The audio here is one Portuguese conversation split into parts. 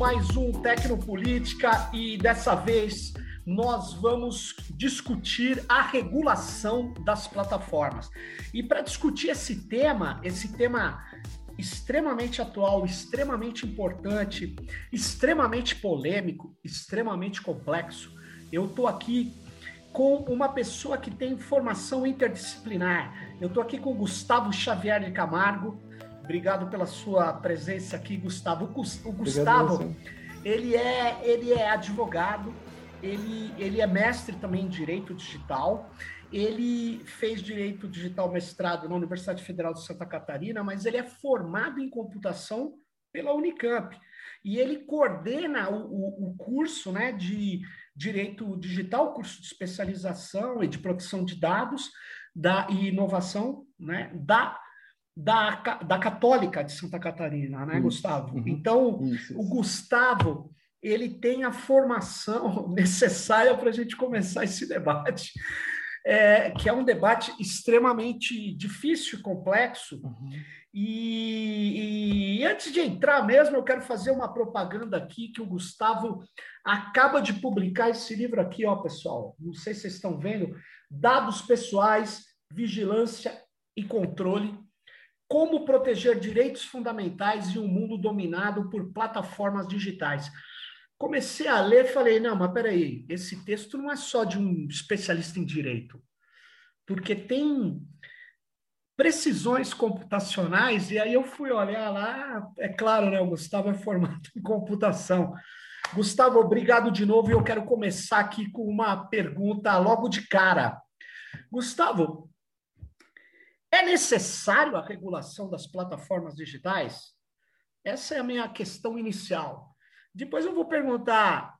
mais um Tecnopolítica e dessa vez nós vamos discutir a regulação das plataformas. E para discutir esse tema, esse tema extremamente atual, extremamente importante, extremamente polêmico, extremamente complexo, eu estou aqui com uma pessoa que tem formação interdisciplinar. Eu estou aqui com Gustavo Xavier de Camargo. Obrigado pela sua presença aqui, Gustavo. O Gustavo, ele é, ele é advogado, ele, ele é mestre também em Direito Digital. Ele fez Direito Digital mestrado na Universidade Federal de Santa Catarina, mas ele é formado em computação pela Unicamp. E ele coordena o, o, o curso né, de Direito Digital, curso de especialização e de proteção de dados da, e inovação né, da, da, da Católica de Santa Catarina, né, isso. Gustavo? Uhum. Então, isso, isso. o Gustavo ele tem a formação necessária para a gente começar esse debate, é, que é um debate extremamente difícil e complexo. Uhum. E, e, antes de entrar mesmo, eu quero fazer uma propaganda aqui que o Gustavo acaba de publicar esse livro aqui, ó, pessoal. Não sei se vocês estão vendo. Dados pessoais, vigilância e controle. Como proteger direitos fundamentais em um mundo dominado por plataformas digitais. Comecei a ler falei, não, mas peraí, esse texto não é só de um especialista em direito, porque tem precisões computacionais, e aí eu fui olhar lá, é claro, né, o Gustavo é formado em computação. Gustavo, obrigado de novo, e eu quero começar aqui com uma pergunta logo de cara. Gustavo, é necessário a regulação das plataformas digitais? Essa é a minha questão inicial. Depois eu vou perguntar,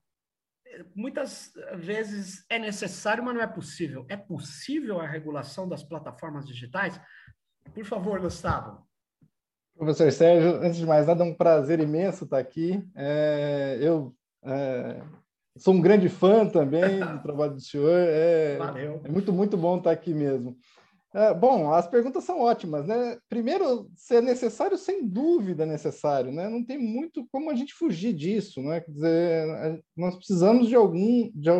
muitas vezes é necessário, mas não é possível. É possível a regulação das plataformas digitais? Por favor, Gustavo. Professor Sérgio, antes de mais nada, é um prazer imenso estar aqui. É, eu é, sou um grande fã também do trabalho do senhor. É, Valeu. É muito, muito bom estar aqui mesmo. É, bom, as perguntas são ótimas, né? Primeiro, se é necessário, sem dúvida é necessário, né? Não tem muito como a gente fugir disso, né? Quer dizer, nós precisamos de algum, de,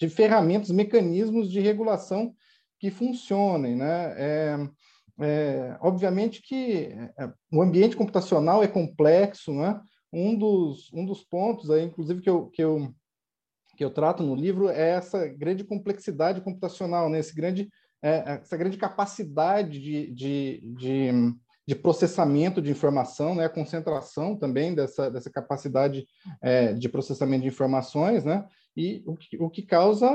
de ferramentas, mecanismos de regulação que funcionem, né? É, é, obviamente que é, o ambiente computacional é complexo, né? Um dos, um dos pontos aí, inclusive, que eu, que eu, que eu trato no livro é essa grande complexidade computacional, né? Esse grande, é, essa grande capacidade de, de, de, de, processamento de informação, né? A concentração também dessa, dessa capacidade é, de processamento de informações, né? E o que, o que causa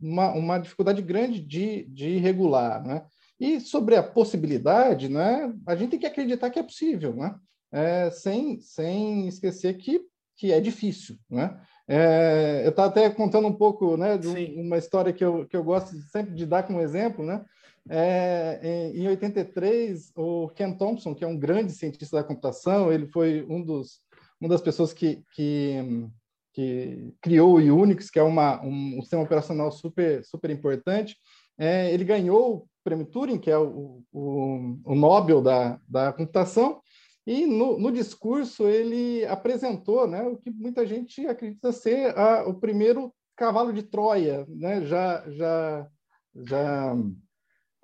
uma, uma dificuldade grande de, de regular, né? E sobre a possibilidade, né, a gente tem que acreditar que é possível, né? É, sem, sem esquecer que, que é difícil, né? É, eu estava até contando um pouco né, de uma história que eu, que eu gosto sempre de dar como exemplo, né? É, em, em 83, o Ken Thompson, que é um grande cientista da computação, ele foi um dos, uma das pessoas que, que, que criou o Unix, que é uma, um, um sistema operacional super, super importante. É, ele ganhou prêmio Turing, que é o, o, o Nobel da, da computação, e no, no, discurso ele apresentou né, o que muita gente acredita ser a, o primeiro cavalo de Troia, né, já, já, já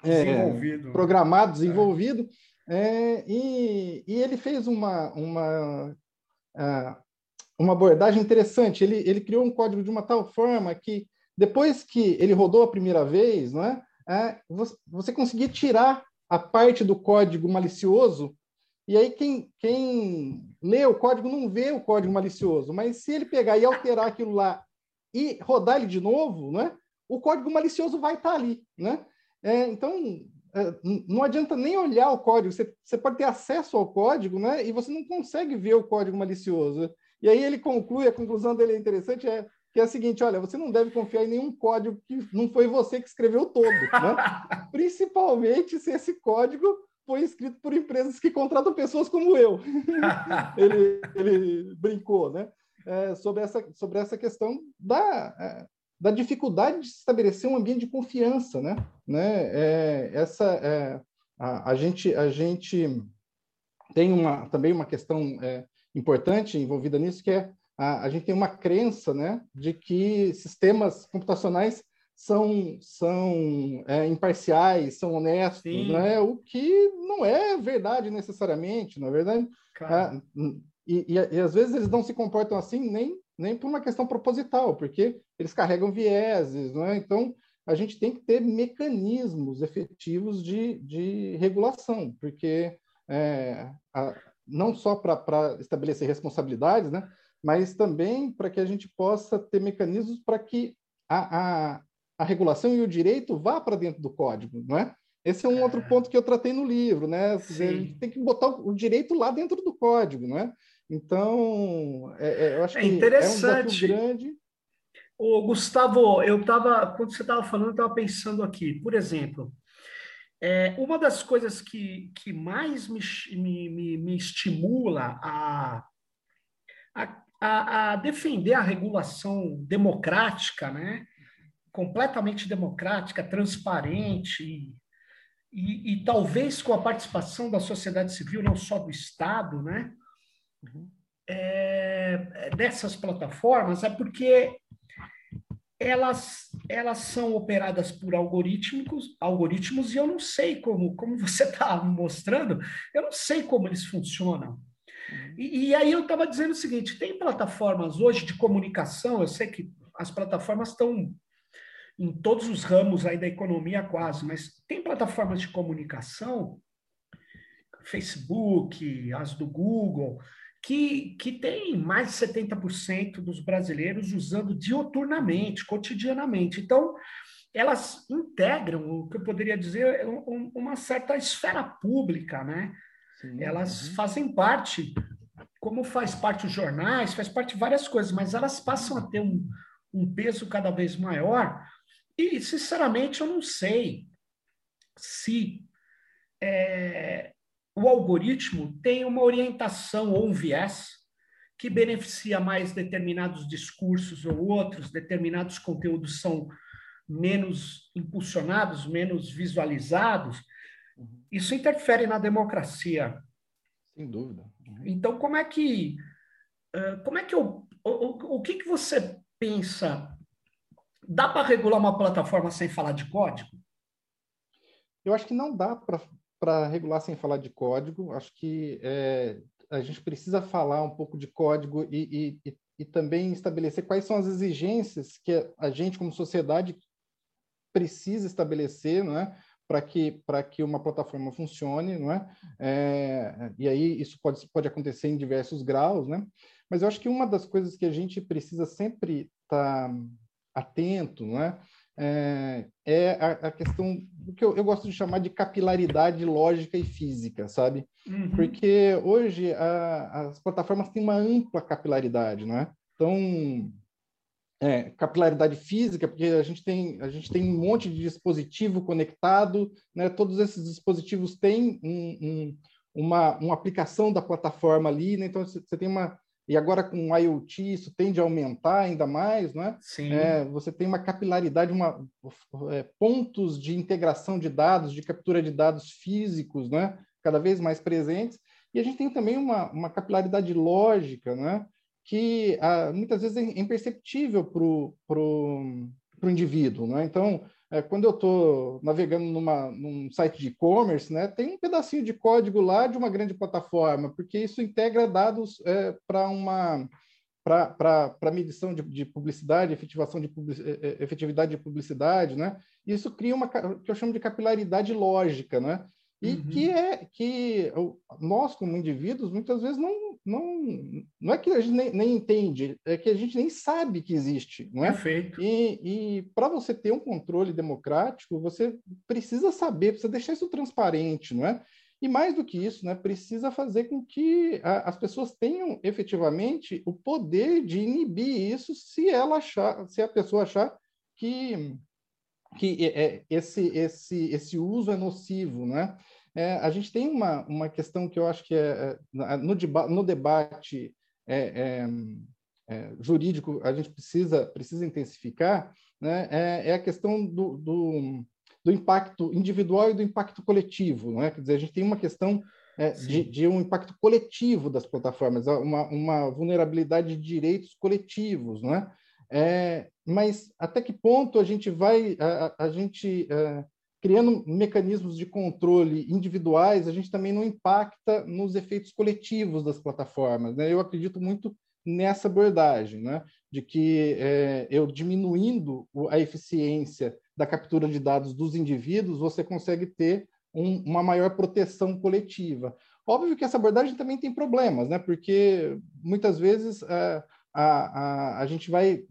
desenvolvido. É, programado, desenvolvido, é. e, e, ele fez uma, uma, uma abordagem interessante. Ele, ele criou um código de uma tal forma que, depois que ele rodou a primeira vez, não é? é, você conseguir tirar a parte do código malicioso, e aí quem, quem lê o código não vê o código malicioso, mas se ele pegar e alterar aquilo lá e rodar ele de novo, né, o código malicioso vai estar ali. Né? É, então, é, não adianta nem olhar o código, você, você pode ter acesso ao código né, e você não consegue ver o código malicioso. E aí ele conclui, a conclusão dele é interessante, é que é a seguinte: olha, você não deve confiar em nenhum código que não foi você que escreveu todo, né? principalmente se esse código foi escrito por empresas que contratam pessoas como eu. ele, ele brincou, né? É, sobre, essa, sobre essa questão da, é, da dificuldade de estabelecer um ambiente de confiança, né? né? É, essa, é, a, a, gente, a gente tem uma, também uma questão é, importante envolvida nisso, que é a, a gente tem uma crença né, de que sistemas computacionais são, são é, imparciais, são honestos, né? o que não é verdade necessariamente, na é verdade. Ah, e, e, e, às vezes eles não se comportam assim nem, nem por uma questão proposital, porque eles carregam vieses, não é? Então, a gente tem que ter mecanismos efetivos de, de regulação, porque é, a, não só para estabelecer responsabilidades, né? mas também para que a gente possa ter mecanismos para que a, a, a regulação e o direito vá para dentro do código, não é? Esse é um é. outro ponto que eu tratei no livro, né? Dizer, a gente tem que botar o direito lá dentro do código, não é? Então, é, é, eu acho é que interessante. é um grande. O Gustavo, eu estava, quando você estava falando, eu estava pensando aqui, por exemplo, é, uma das coisas que, que mais me, me, me estimula a, a, a defender a regulação democrática, né? Completamente democrática, transparente e, e, e, talvez com a participação da sociedade civil, não só do Estado, né? Uhum. É, dessas plataformas, é porque elas, elas são operadas por algoritmos, algoritmos e eu não sei como, como você está mostrando, eu não sei como eles funcionam. E, e aí eu estava dizendo o seguinte: tem plataformas hoje de comunicação, eu sei que as plataformas estão em todos os ramos aí da economia quase, mas tem plataformas de comunicação, Facebook, as do Google, que, que tem mais de 70% dos brasileiros usando dioturnamente, cotidianamente. Então, elas integram o que eu poderia dizer uma certa esfera pública, né? Sim, elas uhum. fazem parte, como faz parte os jornais, faz parte de várias coisas, mas elas passam a ter um, um peso cada vez maior. E, sinceramente, eu não sei se é, o algoritmo tem uma orientação ou um viés que beneficia mais determinados discursos ou outros, determinados conteúdos são menos impulsionados, menos visualizados. Uhum. Isso interfere na democracia. Sem dúvida. Uhum. Então, como é que como é que eu, o, o que, que você pensa? Dá para regular uma plataforma sem falar de código? Eu acho que não dá para regular sem falar de código. Acho que é, a gente precisa falar um pouco de código e, e, e, também estabelecer quais são as exigências que a gente, como sociedade, precisa estabelecer, não é? para que para que uma plataforma funcione, não é? é? E aí isso pode pode acontecer em diversos graus, né? Mas eu acho que uma das coisas que a gente precisa sempre estar tá atento, não é? É, é a, a, questão do que eu, eu, gosto de chamar de capilaridade lógica e física, sabe? Uhum. Porque hoje a, as plataformas têm uma ampla capilaridade, não é? Então, é, capilaridade física, porque a gente tem a gente tem um monte de dispositivo conectado, né? Todos esses dispositivos têm um, um, uma, uma aplicação da plataforma ali, né? Então você tem uma e agora com o IoT isso tende a aumentar ainda mais, não é? Sim. É, você tem uma capilaridade, uma é, pontos de integração de dados, de captura de dados físicos, né? Cada vez mais presentes. E a gente tem também uma, uma capilaridade lógica, né? que ah, muitas vezes é imperceptível para o indivíduo. Né? Então, é, quando eu estou navegando numa, num site de e-commerce, né, tem um pedacinho de código lá de uma grande plataforma, porque isso integra dados é, para uma para medição de, de, publicidade, efetivação de é, é, efetividade de publicidade, né? Isso cria uma que eu chamo de capilaridade lógica, né? E uhum. que é que nós, como indivíduos, muitas vezes não, não, não é que a gente nem, nem entende, é que a gente nem sabe que existe, não é? Perfeito. E, e para você ter um controle democrático, você precisa saber, precisa deixar isso transparente, não é? E mais do que isso, né, precisa fazer com que a, as pessoas tenham efetivamente o poder de inibir isso se ela achar, se a pessoa achar que que é, é, esse, esse, esse uso é nocivo, né? É, a gente tem uma, uma questão que eu acho que é, é no, deba no debate é, é, jurídico a gente precisa, precisa intensificar, né? é, a questão do, do, do, impacto individual e do impacto coletivo. Né? Quer dizer, a gente tem uma questão de, de, um impacto coletivo das plataformas, uma, uma vulnerabilidade de direitos coletivos, não é? é mas até que ponto a gente vai, a, a gente é, criando mecanismos de controle individuais, a gente também não impacta nos efeitos coletivos das plataformas. Né? Eu acredito muito nessa abordagem, né? de que é, eu diminuindo a eficiência da captura de dados dos indivíduos, você consegue ter um, uma maior proteção coletiva. Óbvio que essa abordagem também tem problemas, né? porque muitas vezes a, a, a, gente vai.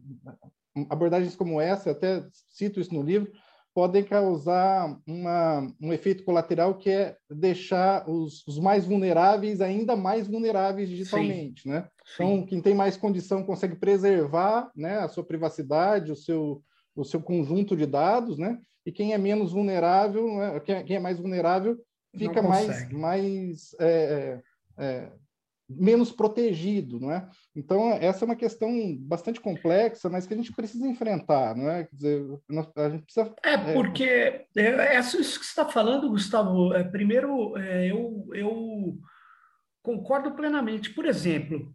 Abordagens como essa, até cito isso no livro, podem causar uma, um efeito colateral que é deixar os, os, mais vulneráveis ainda mais vulneráveis digitalmente, Sim. né? Então, Sim. quem tem mais condição consegue preservar né, a sua privacidade, o seu, o seu conjunto de dados, né? E quem é menos vulnerável, né? quem, é, quem, é mais vulnerável, fica mais, mais é, é, é menos protegido, não é? Então essa é uma questão bastante complexa, mas que a gente precisa enfrentar, não é? Quer dizer, a gente precisa. É, é porque é, é isso que você está falando, Gustavo. É, primeiro, é, eu, eu concordo plenamente. Por exemplo,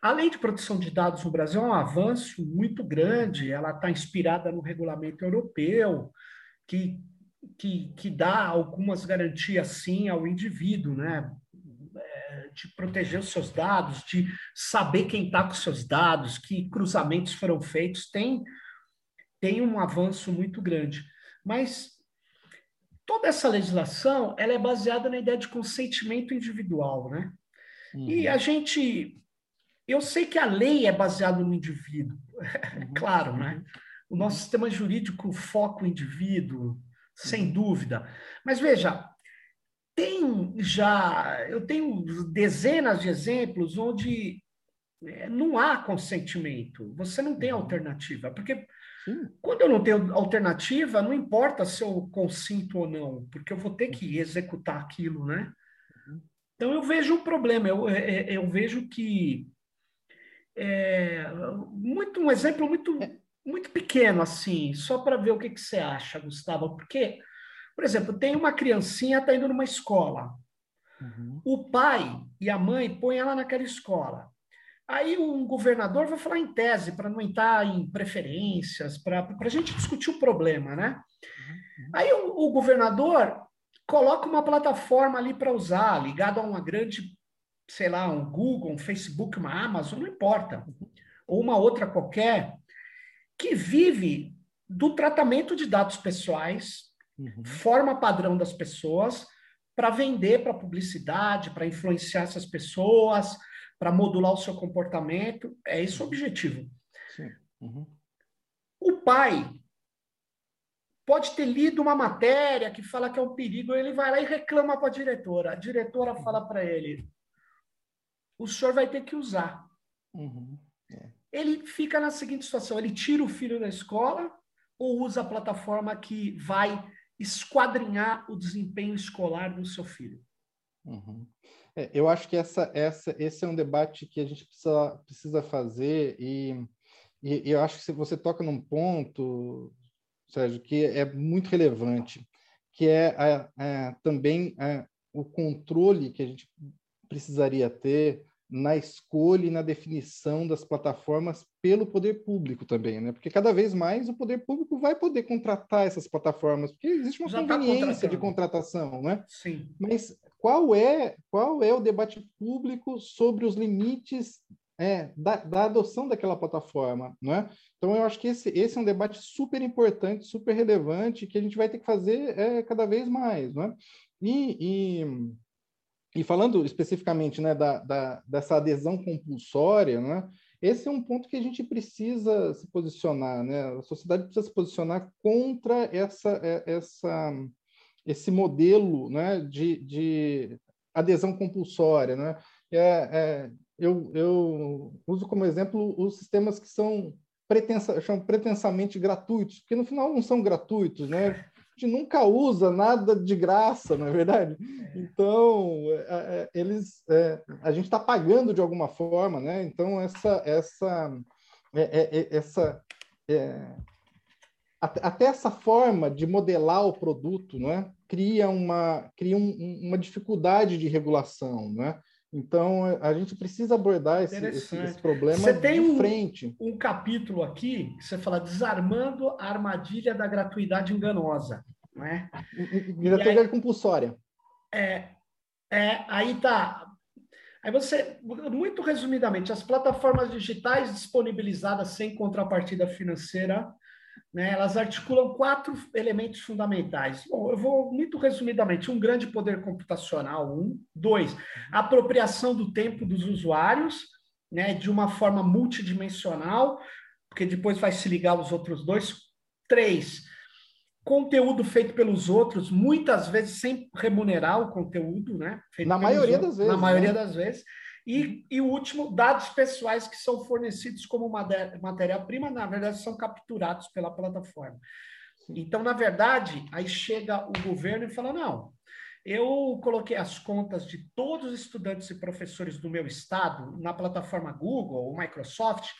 a lei de proteção de dados no Brasil é um avanço muito grande. Ela está inspirada no regulamento europeu, que que, que dá algumas garantias sim ao indivíduo, né? De proteger os seus dados, de saber quem está com os seus dados, que cruzamentos foram feitos, tem, tem um avanço muito grande. Mas toda essa legislação ela é baseada na ideia de consentimento individual, né? Uhum. E a gente, eu sei que a lei é baseada no indivíduo, uhum. claro, né? O nosso sistema jurídico foca o indivíduo, sem uhum. dúvida. Mas veja, tem já, eu tenho dezenas de exemplos onde é, não há consentimento, você não tem uhum. alternativa, porque Sim. quando eu não tenho alternativa, não importa se eu consinto ou não, porque eu vou ter que executar aquilo, né? Uhum. Então eu vejo um problema, eu, é, é, eu vejo que é, muito um exemplo muito muito pequeno assim, só para ver o que, que você acha, Gustavo, porque por exemplo, tem uma criancinha está indo numa escola. Uhum. O pai e a mãe põem ela naquela escola. Aí um governador vai falar em tese, para não entrar em preferências, para a gente discutir o problema, né? Uhum. Aí o, o, governador coloca uma plataforma ali para usar, ligado a uma grande, sei lá, um Google, um Facebook, uma Amazon, não importa, ou uma outra qualquer, que vive do tratamento de dados pessoais, uhum. forma padrão das pessoas para vender para publicidade, para influenciar essas pessoas, para modular o seu comportamento. É esse o uhum. objetivo. Uhum. O pai pode ter lido uma matéria que fala que é um perigo, ele vai lá e reclama para a diretora. A diretora uhum. fala para ele: o senhor vai ter que usar. Uhum. É. Ele fica na seguinte situação: ele tira o filho da escola ou usa a plataforma que vai esquadrinhar o desempenho escolar do seu filho. Uhum. É, eu acho que essa, essa, esse é um debate que a gente precisa, precisa fazer e, e, eu acho que você toca num ponto, Sérgio, que é muito relevante, que é, é, é também é, o controle que a gente precisaria ter na escolha e na definição das plataformas pelo poder público também, né? Porque cada vez mais o poder público vai poder contratar essas plataformas, porque existe uma Já tá conveniência tá de contratação, né? Sim. Mas qual é qual é o debate público sobre os limites é, da, da, adoção daquela plataforma, não é? Então eu acho que esse, esse é um debate super importante, super relevante que a gente vai ter que fazer é, cada vez mais, não é? E, e e falando especificamente né, da, da, dessa adesão compulsória, né, esse é um ponto que a gente precisa se posicionar, né? A sociedade precisa se posicionar contra essa, é, essa, esse modelo né, de, de adesão compulsória. Né? É, é, eu, eu uso como exemplo os sistemas que são pretensa, pretensamente gratuitos, porque no final não são gratuitos, né? Gente nunca usa nada de graça, não é verdade? É. Então, é, é, eles, a gente está pagando de alguma forma, né? Então, essa, essa, é, essa até essa forma de modelar o produto, não é? Cria uma cria um, uma dificuldade de regulação, não é? Então a gente precisa abordar esse, esse, esse problema você tem de um, frente. Um capítulo aqui que você fala desarmando a armadilha da gratuidade enganosa, não é? Gratuidade compulsória. É, é, aí tá. Aí você, muito resumidamente, as plataformas digitais disponibilizadas sem contrapartida financeira né, elas articulam quatro elementos fundamentais. Bom, eu vou muito resumidamente: um grande poder computacional, um, dois, apropriação do tempo dos usuários, né, de uma forma multidimensional, porque depois vai se ligar os outros dois. Três, conteúdo feito pelos outros, muitas vezes sem remunerar o conteúdo, né? na maioria outros, das vezes. Na maioria né? das vezes. E, e o último, dados pessoais que são fornecidos como matéria-prima, na verdade, são capturados pela plataforma. Então, na verdade, aí chega o governo e fala: não, eu coloquei as contas de todos os estudantes e professores do meu estado na plataforma Google ou Microsoft,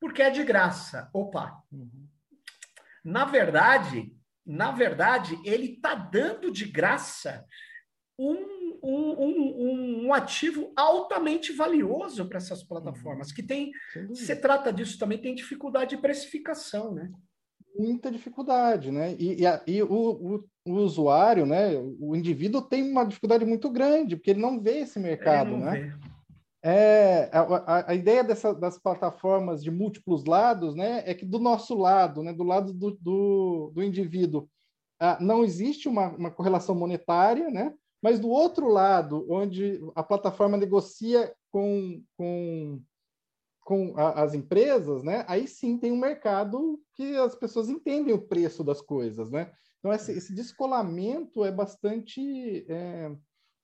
porque é de graça. Opa! Uhum. Na verdade, na verdade, ele está dando de graça um um, um, um ativo altamente valioso para essas plataformas, que tem, se trata disso também, tem dificuldade de precificação, né? Muita dificuldade, né? E, e, e o, o, o, usuário, né? O indivíduo tem uma dificuldade muito grande, porque ele não vê esse mercado, né? Vê. É, a, a, ideia dessa, das plataformas de múltiplos lados, né, é que do nosso lado, né, do lado do, do, do indivíduo, ah, não existe uma, uma correlação monetária, né, mas do outro lado, onde a plataforma negocia com, com, com a, as empresas, né? aí sim tem um mercado que as pessoas entendem o preço das coisas. Né? Então, esse, esse descolamento é bastante. É,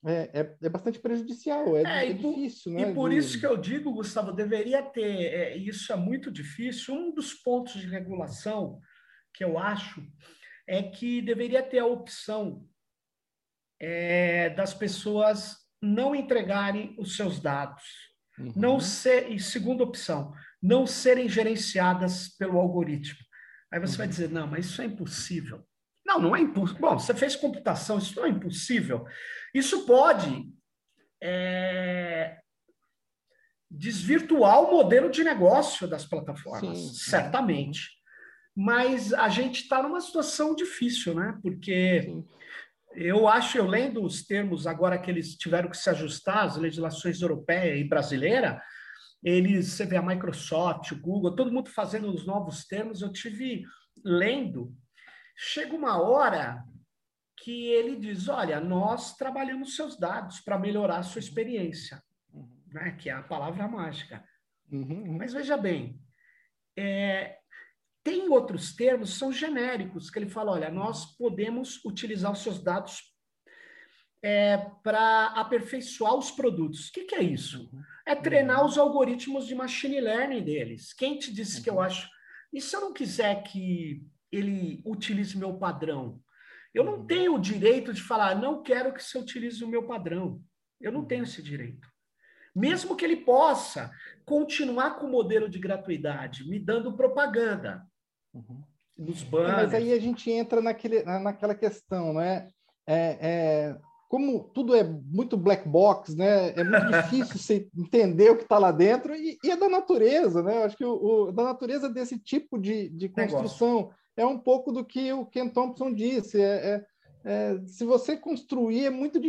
é, é, é, bastante prejudicial, é, é, é difícil, né? E por isso que eu digo, Gustavo, deveria ter, é, isso é muito difícil. Um dos pontos de regulação que eu acho é que deveria ter a opção é, das pessoas não entregarem os seus dados, uhum. não ser, e segunda opção, não serem gerenciadas pelo algoritmo. Aí você uhum. vai dizer, não, mas isso é impossível. Não, não é impossível. Bom, você fez computação, isso não é impossível. Isso pode é, desvirtuar o modelo de negócio das plataformas, sim, certamente. Mas a gente está numa situação difícil, né? Porque sim eu acho, eu lendo os termos agora que eles tiveram que se ajustar às legislações europeia e brasileira, eles, você vê a Microsoft, o Google, todo mundo fazendo os novos termos, eu tive lendo, chega uma hora que ele diz, olha, nós trabalhamos seus dados para melhorar a sua experiência, uhum. né? que é a palavra mágica. Uhum. Mas veja bem, é, tem outros termos, são genéricos, que ele fala: olha, nós podemos utilizar os seus dados é, para aperfeiçoar os produtos. O que, que é isso? Uhum. É treinar uhum. os algoritmos de machine learning deles. Quem te disse uhum. que eu uhum. acho. E se eu não quiser que ele utilize meu padrão? Eu não uhum. tenho o direito de falar, não quero que você utilize o meu padrão. Eu não tenho esse direito. Mesmo que ele possa continuar com o modelo de gratuidade, me dando propaganda. Uhum. Nos banners. Mas aí a gente entra naquele, naquela questão, não é? é, como tudo é muito black box, né? É muito difícil você entender o que está lá dentro e, e, é da natureza, né? Eu acho que o, o, da natureza desse tipo de, de construção Negócio. é um pouco do que o Ken Thompson disse. É, é, é se você construir é muito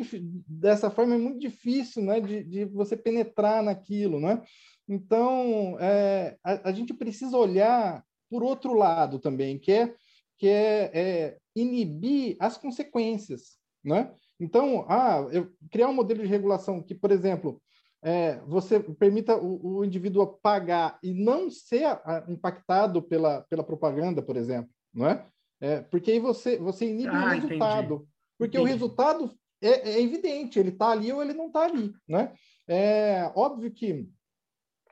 dessa forma é muito difícil, né? De, de você penetrar naquilo, né? Então é, a, a gente precisa olhar por outro lado também, que é, que é, é inibir as consequências, né? Então, ah, eu criar um modelo de regulação que, por exemplo, é, você permita o, o, indivíduo pagar e não ser a, impactado pela, pela propaganda, por exemplo, não é? é porque aí você, você inibe ah, o resultado. Entendi. Porque entendi. o resultado é, é evidente, ele está ali ou ele não está ali, né? É óbvio que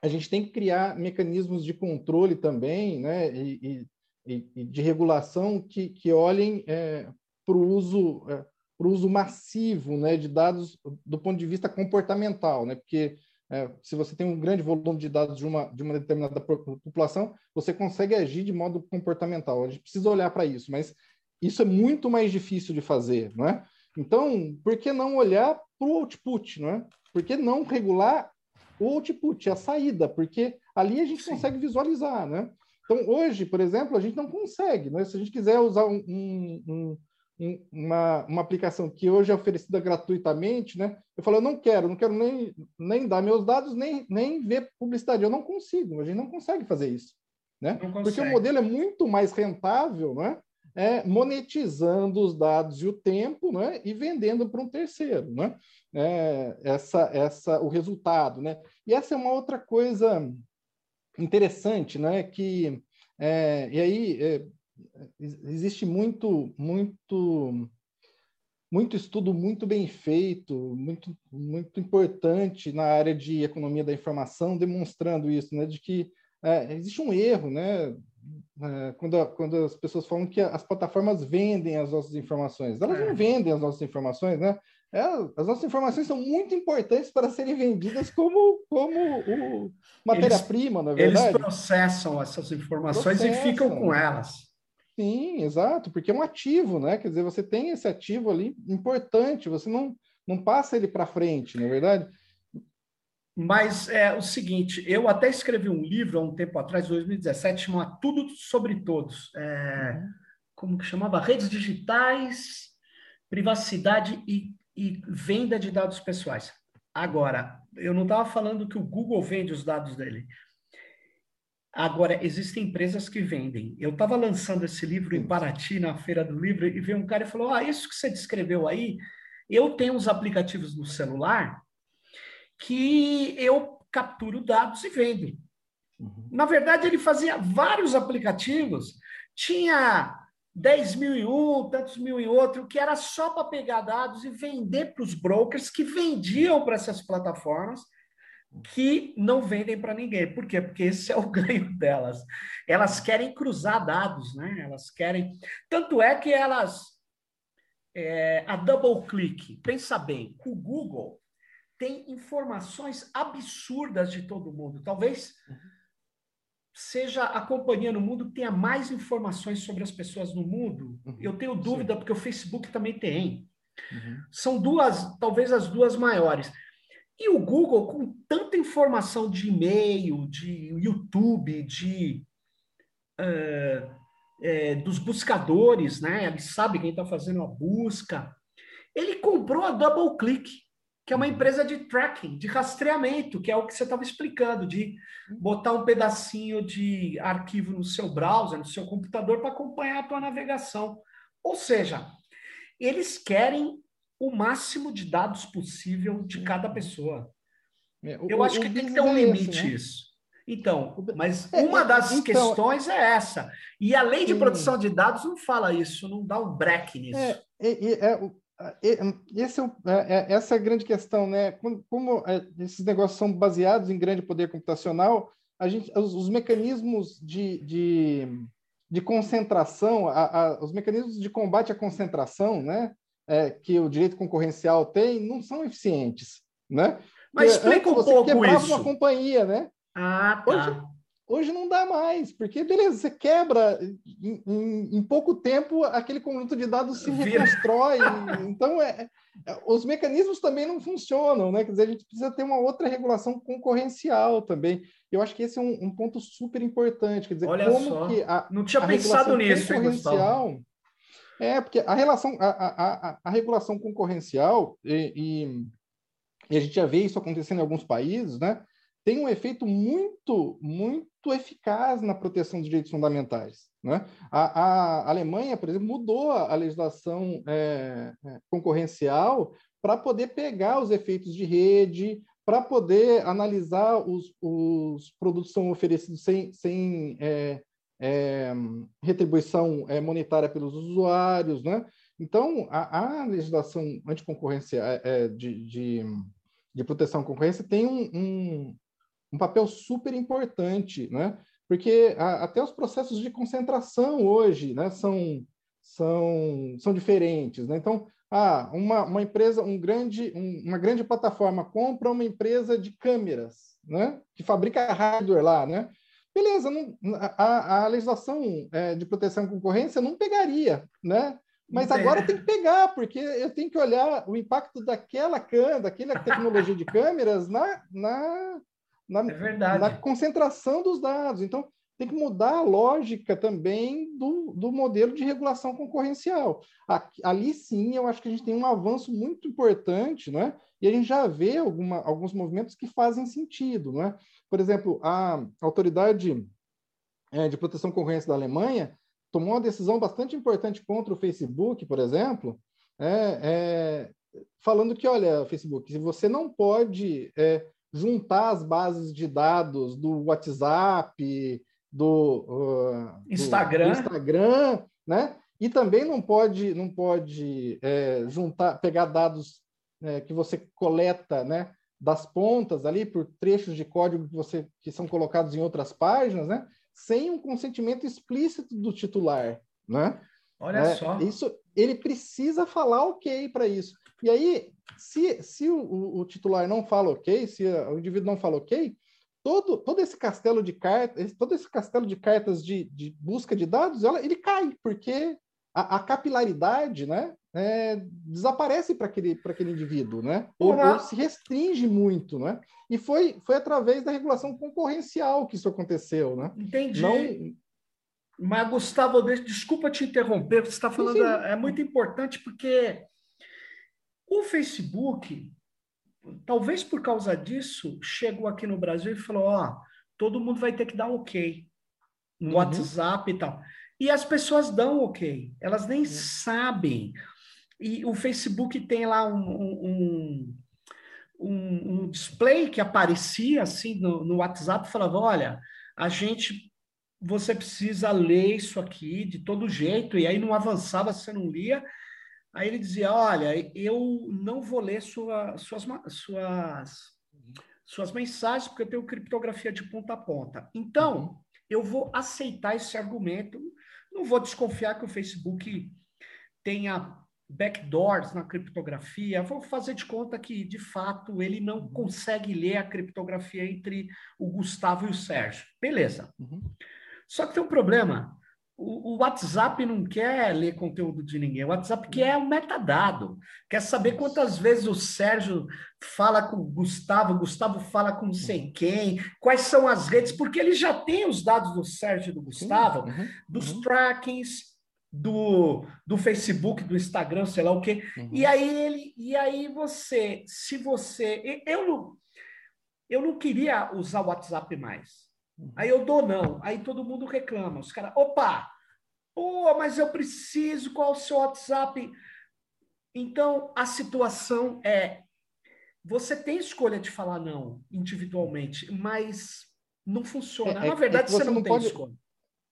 a gente tem que criar mecanismos de controle também, né, e, e, e de regulação que, que olhem é, para o uso, é, uso massivo né, de dados do ponto de vista comportamental, né, porque É, se você tem um grande volume de dados de uma, de uma determinada população, você consegue agir de modo comportamental. A gente precisa olhar para isso, mas isso é muito mais difícil de fazer, não é? Então, por que não olhar para o output, não é? Por que não regular o output, a saída? Porque ali a gente Sim. consegue visualizar, né? Então, hoje, por exemplo, a gente não consegue, né? Se a gente quiser usar um, um, uma, uma aplicação que hoje é oferecida gratuitamente, né? Eu falo, eu não quero, não quero nem, nem dar meus dados, nem, nem ver publicidade. Eu não consigo, a gente não consegue fazer isso, né? Porque o modelo é muito mais rentável, né? É, monetizando os dados e o tempo, né? E vendendo para um terceiro, né? É, essa, essa, o resultado, né? E essa é uma outra coisa interessante, né? Que é, e aí é, existe muito, muito, muito estudo muito bem feito, muito, muito importante na área de economia da informação, demonstrando isso, né, de que é, existe um erro, né, quando, quando as pessoas falam que as plataformas vendem as nossas informações. Elas não é. vendem as nossas informações, né? É, as nossas informações são muito importantes para serem vendidas como, como matéria-prima, na verdade. Eles processam essas informações processam. e ficam com elas. Sim, exato, porque é um ativo, né? Quer dizer, você tem esse ativo ali importante, você não, não passa ele para frente, não é verdade? Mas é o seguinte, eu até escrevi um livro há um tempo atrás, 2017, chamado Tudo sobre Todos. É, uhum. Como que chamava? Redes digitais, privacidade e, e venda de dados pessoais. Agora, eu não estava falando que o Google vende os dados dele. Agora, existem empresas que vendem. Eu estava lançando esse livro em Paraty, na Feira do Livro, e veio um cara e falou: Ah, isso que você descreveu aí, eu tenho uns aplicativos no celular que eu capturo dados e vendo. Uhum. Na verdade, ele fazia vários aplicativos, tinha 10 mil em um, tantos mil em outro, que era só para pegar dados e vender para os brokers que vendiam para essas plataformas que não vendem para ninguém. Por quê? Porque esse é o ganho delas. Elas querem cruzar dados, né? Elas querem. Tanto é que elas. É, a double click, pensa bem, o Google tem informações absurdas de todo mundo. Talvez seja a companhia no mundo que tenha mais informações sobre as pessoas no mundo. Uhum. Eu tenho dúvida, Sim. porque o Facebook também tem. Uhum. São duas, talvez as duas maiores. E o Google, com tanta informação de e-mail, de YouTube, de uh, é, dos buscadores, né? Ele sabe quem está fazendo a busca. Ele comprou a DoubleClick, que é uma empresa de tracking, de rastreamento, que é o que você estava explicando, de botar um pedacinho de arquivo no seu browser, no seu computador, para acompanhar a tua navegação. Ou seja, eles querem o máximo de dados possível de cada pessoa. É, o, Eu acho que tem que ter um é limite esse, né? isso. Então, mas é, uma das então, questões é essa. E a lei de proteção de dados não fala isso, não dá um break nisso. É, é, esse é, essa é a grande questão, né? Como, como esses negócios são baseados em grande poder computacional, a gente, os, os mecanismos de, de, de concentração, a, a, os mecanismos de combate à concentração, né? é, que o direito concorrencial tem não são eficientes, né? Mas explica um você pouco quebrava isso. uma companhia, né? Ah, tá. Hoje, hoje não dá mais, porque, beleza, você quebra em, em, em pouco tempo, aquele conjunto de dados se reconstrói. então, é, é, os mecanismos também não funcionam, né? Quer dizer, a gente precisa ter uma outra regulação concorrencial também. Eu acho que esse é um, um ponto super importante. Quer dizer, Olha como só. que a, não tinha pensado nisso, concorrencial, é, porque a relação, a, a, a regulação concorrencial, e, e, e, a gente já vê isso acontecendo em alguns países, né? Tem um efeito muito, muito eficaz na proteção dos direitos fundamentais. Né? A, a Alemanha, por exemplo, mudou a legislação é, é concorrencial para poder pegar os efeitos de rede, para poder analisar os, os produtos que são oferecidos sem, sem é, é, retribuição é, monetária pelos usuários, né? Então, a, a legislação anticoncorrência é, é, de, de, de, proteção à concorrência tem um, um, um, papel super importante, né? Porque a, até os processos de concentração hoje né, são, são, são diferentes, né? Então, Ah, uma, uma empresa, um grande, um, uma grande plataforma compra uma empresa de câmeras, né? Que fabrica hardware lá, né? Beleza, não, a, a legislação é, de proteção à concorrência não pegaria, né? Mas agora tem que pegar, porque eu tenho que olhar o impacto daquela câmera, daquela tecnologia de câmeras na, na, na, é na concentração dos dados. Então, tem que mudar a lógica também do, do modelo de regulação concorrencial. Aqui, ali sim, eu acho que a gente tem um avanço muito importante, né? e a gente já vê alguma, alguns movimentos que fazem sentido. Né? Por exemplo, a Autoridade é, de Proteção Concorrência da Alemanha tomou uma decisão bastante importante contra o Facebook, por exemplo, é, é, falando que, olha, Facebook, se você não pode é, juntar as bases de dados do WhatsApp, do, uh, Instagram. Do, Instagram, né? E também não pode, não pode é, juntar, pegar dados é, que você coleta, né? Das pontas ali por trechos de código que você que são colocados em outras páginas, né? Sem um consentimento explícito do titular, né? Olha é, só. Isso, ele precisa falar ok para isso. E aí, se, se o, o, titular não fala ok, se o indivíduo não fala ok, todo, todo esse castelo de cartas, todo esse castelo de cartas de, de busca de dados, ela, ele cai, porque a, a capilaridade, né, é, desaparece para aquele, aquele indivíduo, né? Ou, uhum. ou, se restringe muito, né? E foi, foi através da regulação concorrencial que isso aconteceu, né? Entendi. Não... Mas, Gustavo, desculpa te interromper, você está falando, é, é muito importante porque o Facebook, talvez por causa disso, chegou aqui no Brasil e falou: ó, oh, todo mundo vai ter que dar ok no uhum. WhatsApp e tal. E as pessoas dão ok, elas nem uhum. sabem. E o Facebook tem lá um, um, um, um display que aparecia assim no, no WhatsApp, falava: olha, a gente você precisa ler isso aqui de todo jeito, e aí não avançava, você não lia, Aí ele dizia: Olha, eu não vou ler sua, suas, suas, suas mensagens, porque eu tenho criptografia de ponta a ponta. Então, uhum. eu vou aceitar esse argumento. Não vou desconfiar que o Facebook tenha backdoors na criptografia. Vou fazer de conta que, de fato, ele não uhum. consegue ler a criptografia entre o Gustavo e o Sérgio. Beleza. Uhum. Só que tem um problema o, WhatsApp não quer ler conteúdo de ninguém, o WhatsApp quer um metadado, quer saber quantas vezes o Sérgio fala com o Gustavo, o Gustavo fala com não sei quem, quais são as redes, porque ele já tem os dados do Sérgio e do Gustavo, uhum, dos uhum. trackings, do, do Facebook, do Instagram, sei lá o quê. Uhum. E aí ele, e aí você, se você, eu não, eu não queria usar o WhatsApp mais. Aí eu dou não. Aí todo mundo reclama. Os caras, opa, pô, mas eu preciso, qual o seu WhatsApp? Então, a situação é, você tem escolha de falar não individualmente, mas não funciona. É, é Na verdade, é você, você, não, não tem pode... escolha.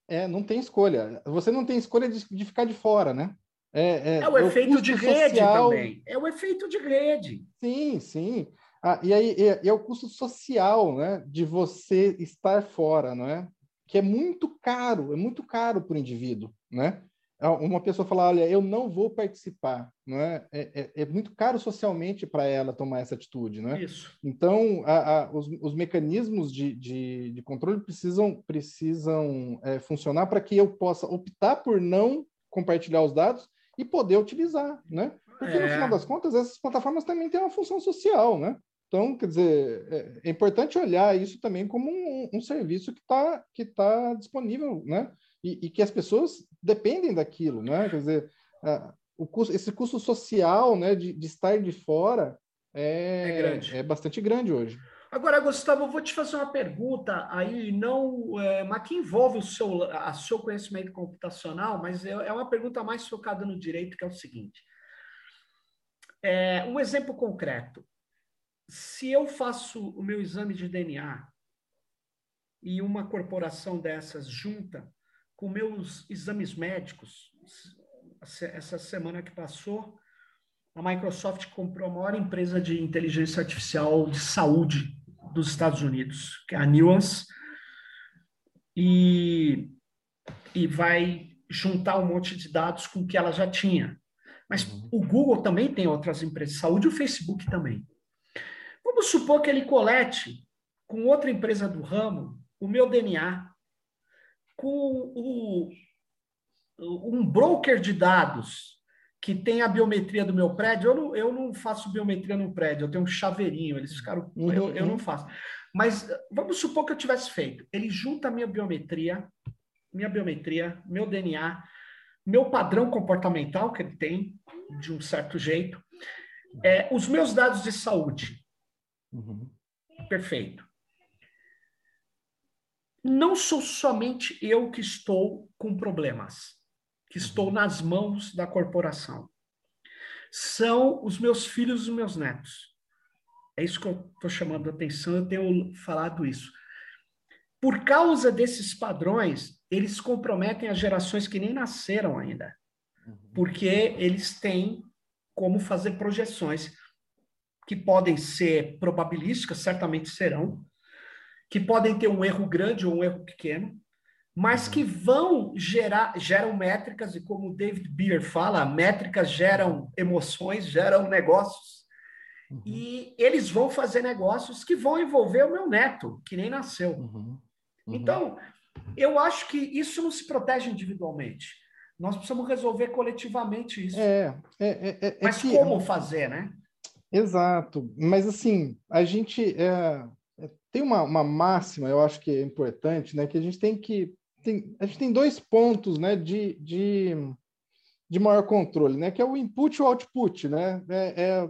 É, não tem escolha. Você não tem escolha de, de ficar de fora, né? É, é, é o é efeito o de rede social... também. É o efeito de rede. Sim, sim. Ah, e aí é, é, o custo social, né, de você estar fora, não é? Que é muito caro, é muito caro para o indivíduo, né? Ah, uma pessoa falar, olha, eu não vou participar, não é? É, é, é muito caro socialmente para ela tomar essa atitude, não é? Isso. Então, a, a, os, os, mecanismos de, de, de, controle precisam, precisam é, funcionar para que eu possa optar por não compartilhar os dados e poder utilizar, né? Porque, no é. final das contas, essas plataformas também têm uma função social, né? Então, quer dizer, é, é importante olhar isso também como um, um serviço que está que tá disponível, né? E, e, que as pessoas dependem daquilo, né? Quer dizer, o custo, esse custo social, né, de, de estar de fora é, é, é, bastante grande hoje. Agora, Gustavo, eu vou te fazer uma pergunta aí, não, é, mas que envolve o seu, a seu conhecimento computacional, mas é, é uma pergunta mais focada no direito, que é o seguinte. É, um exemplo concreto se eu faço o meu exame de DNA e uma corporação dessas junta com meus exames médicos, essa semana que passou, a Microsoft comprou a maior empresa de inteligência artificial de saúde dos Estados Unidos, que é a Nuance, e, e vai juntar um monte de dados com o que ela já tinha. Mas uhum. o Google também tem outras empresas de saúde, o Facebook também. Vamos supor que ele colete com outra empresa do ramo o meu DNA, com o, um broker de dados que tem a biometria do meu prédio, eu não, eu não faço biometria no prédio, eu tenho um chaveirinho, eles ficaram. Uhum. Eu, eu não faço. Mas vamos supor que eu tivesse feito. Ele junta a minha biometria, minha biometria, meu DNA, meu padrão comportamental que ele tem, de um certo jeito, é, os meus dados de saúde. Uhum. Perfeito. Não sou somente eu que estou com problemas, que estou uhum. nas mãos da corporação. São os meus filhos e os meus netos. É isso que eu estou chamando a atenção, eu tenho falado isso. Por causa desses padrões, eles comprometem as gerações que nem nasceram ainda, uhum. porque eles têm como fazer projeções que podem ser probabilísticas, certamente serão, que podem ter um erro grande ou um erro pequeno, mas que uhum. vão gerar geram métricas e como o David Beer fala, métricas geram emoções, geram negócios. Uhum. E eles vão fazer negócios que vão envolver o meu neto, que nem nasceu. Uhum. Uhum. Então, eu acho que isso não se protege individualmente. Nós precisamos resolver coletivamente isso. É, é, é, é Mas como fazer, né? Exato. Mas assim, a gente é, é, tem uma, uma máxima, eu acho que é importante, né? Que a gente tem que tem, a gente tem dois pontos, né? De, de, de maior controle, né? Que é o input e o output, né? É, é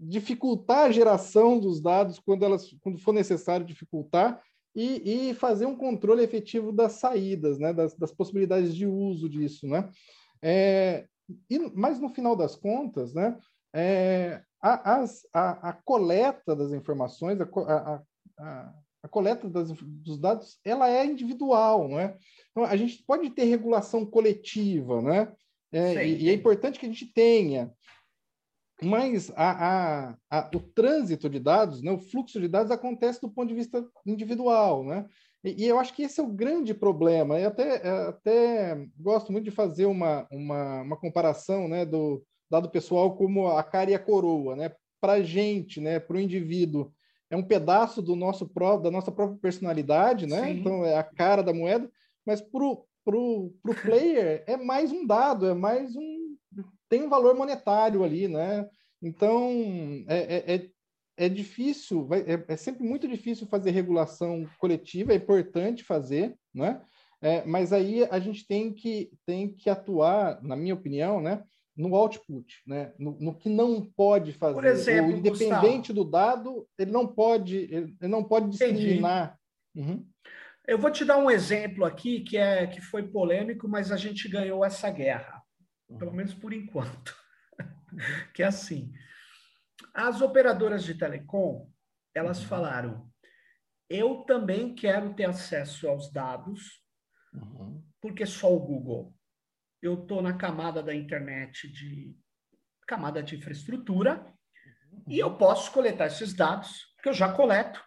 dificultar a geração dos dados quando elas quando for necessário dificultar e, e fazer um controle efetivo das saídas, né, das, das possibilidades de uso disso, né? É, e, mas no final das contas, né, é, a, as, a, a, coleta das informações, a, a, coleta das, dos dados, ela é individual, não é? Então, a gente pode ter regulação coletiva, né? É, e, e, é importante que a gente tenha mas o trânsito de dados, né, o fluxo de dados acontece do ponto de vista individual, né? E, e eu acho que esse é o grande problema. Eu até, até gosto muito de fazer uma, uma, uma comparação né, do dado pessoal como a cara e a coroa, né? Para a gente, né, para o indivíduo, é um pedaço do nosso próprio, da nossa própria personalidade, né? Sim. Então é a cara da moeda, mas para o pro, pro player é mais um dado, é mais um tem um valor monetário ali, né? Então, é, é, é, é difícil, vai, é, é, sempre muito difícil fazer regulação coletiva, é importante fazer, né? É, mas aí a gente tem que, tem que atuar, na minha opinião, né? No output, né? no, no que não pode fazer. Por exemplo, o independente Gustavo, do dado, ele não pode, ele não pode discriminar. Uhum. Eu vou te dar um exemplo aqui que é que foi polêmico, mas a gente ganhou essa guerra pelo menos por enquanto. que é assim: as operadoras de telecom, elas uhum. falaram, eu também quero ter acesso aos dados, uhum. porque só o Google. Eu estou na camada da internet de camada de infraestrutura uhum. e eu posso coletar esses dados, que eu já coleto,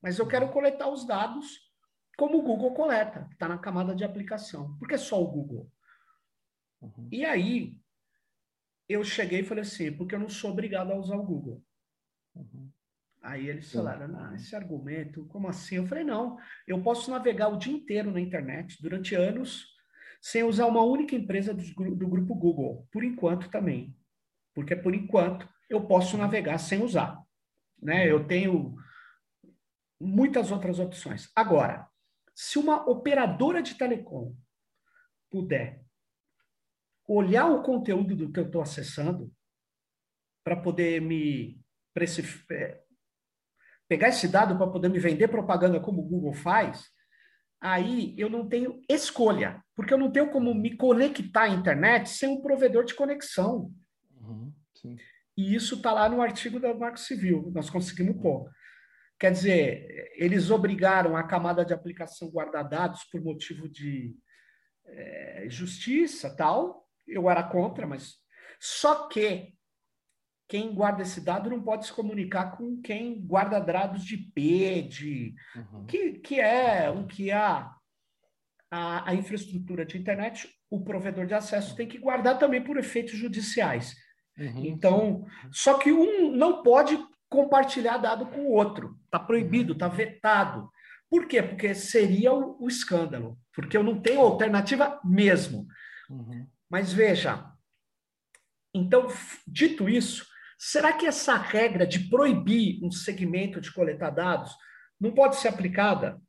mas eu quero coletar os dados como o Google coleta, que está na camada de aplicação. Por que só o Google? Uhum. E aí, eu cheguei e falei assim, porque eu não sou obrigado a usar o Google. Uhum. Aí eles falaram, não, esse argumento, como assim? Eu falei, não, eu posso navegar o dia inteiro na internet, durante anos, sem usar uma única empresa do, do grupo Google, por enquanto também. Porque, por enquanto, eu posso uhum. navegar sem usar. Né? Eu tenho muitas outras opções. Agora, se uma operadora de telecom puder olhar o conteúdo do que eu estou acessando para poder me é, pegar esse dado para poder me vender propaganda como o Google faz, aí eu não tenho escolha, porque eu não tenho como me conectar à internet sem um provedor de conexão. Uhum, e isso está lá no artigo da Marco Civil, nós conseguimos pôr. Quer dizer, eles obrigaram a camada de aplicação guardar dados por motivo de é, justiça tal, eu era contra, mas só que quem guarda esse dado não pode se comunicar com quem guarda dados de IP, de uhum. que, que é o que a a, a, infraestrutura de internet, o provedor de acesso tem que guardar também por efeitos judiciais. Uhum. Então, só que um não pode compartilhar dado com o outro. Está proibido, está vetado. Por quê? Porque seria o, o, escândalo. Porque eu não tenho alternativa mesmo. Uhum. Mas veja, então, dito isso, será que essa regra de proibir um segmento de coletar dados não pode ser aplicada?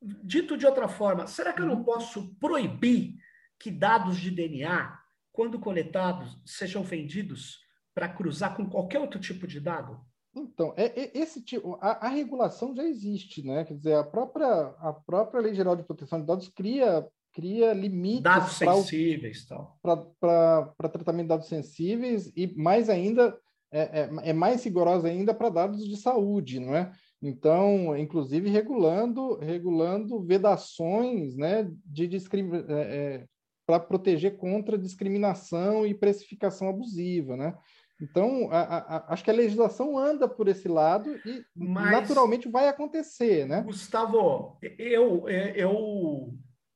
Dito de outra forma, será que eu não uhum. posso proibir que dados de DNA, quando coletados, sejam vendidos para cruzar com qualquer outro tipo de dado? Então, é, é esse tipo, a, a, regulação já existe, né? Quer dizer, a própria, a própria Lei Geral de Proteção de Dados cria, cria limites dados sensíveis, para tratamento de dados sensíveis e mais ainda é, é, é mais rigorosa ainda para dados de saúde, não é? Então, inclusive regulando regulando vedações, né, de discrim... É, é, para proteger contra discriminação e precificação abusiva, né? Então, a, a, acho que a legislação anda por esse lado e Mas, naturalmente vai acontecer, né? Gustavo, eu, eu,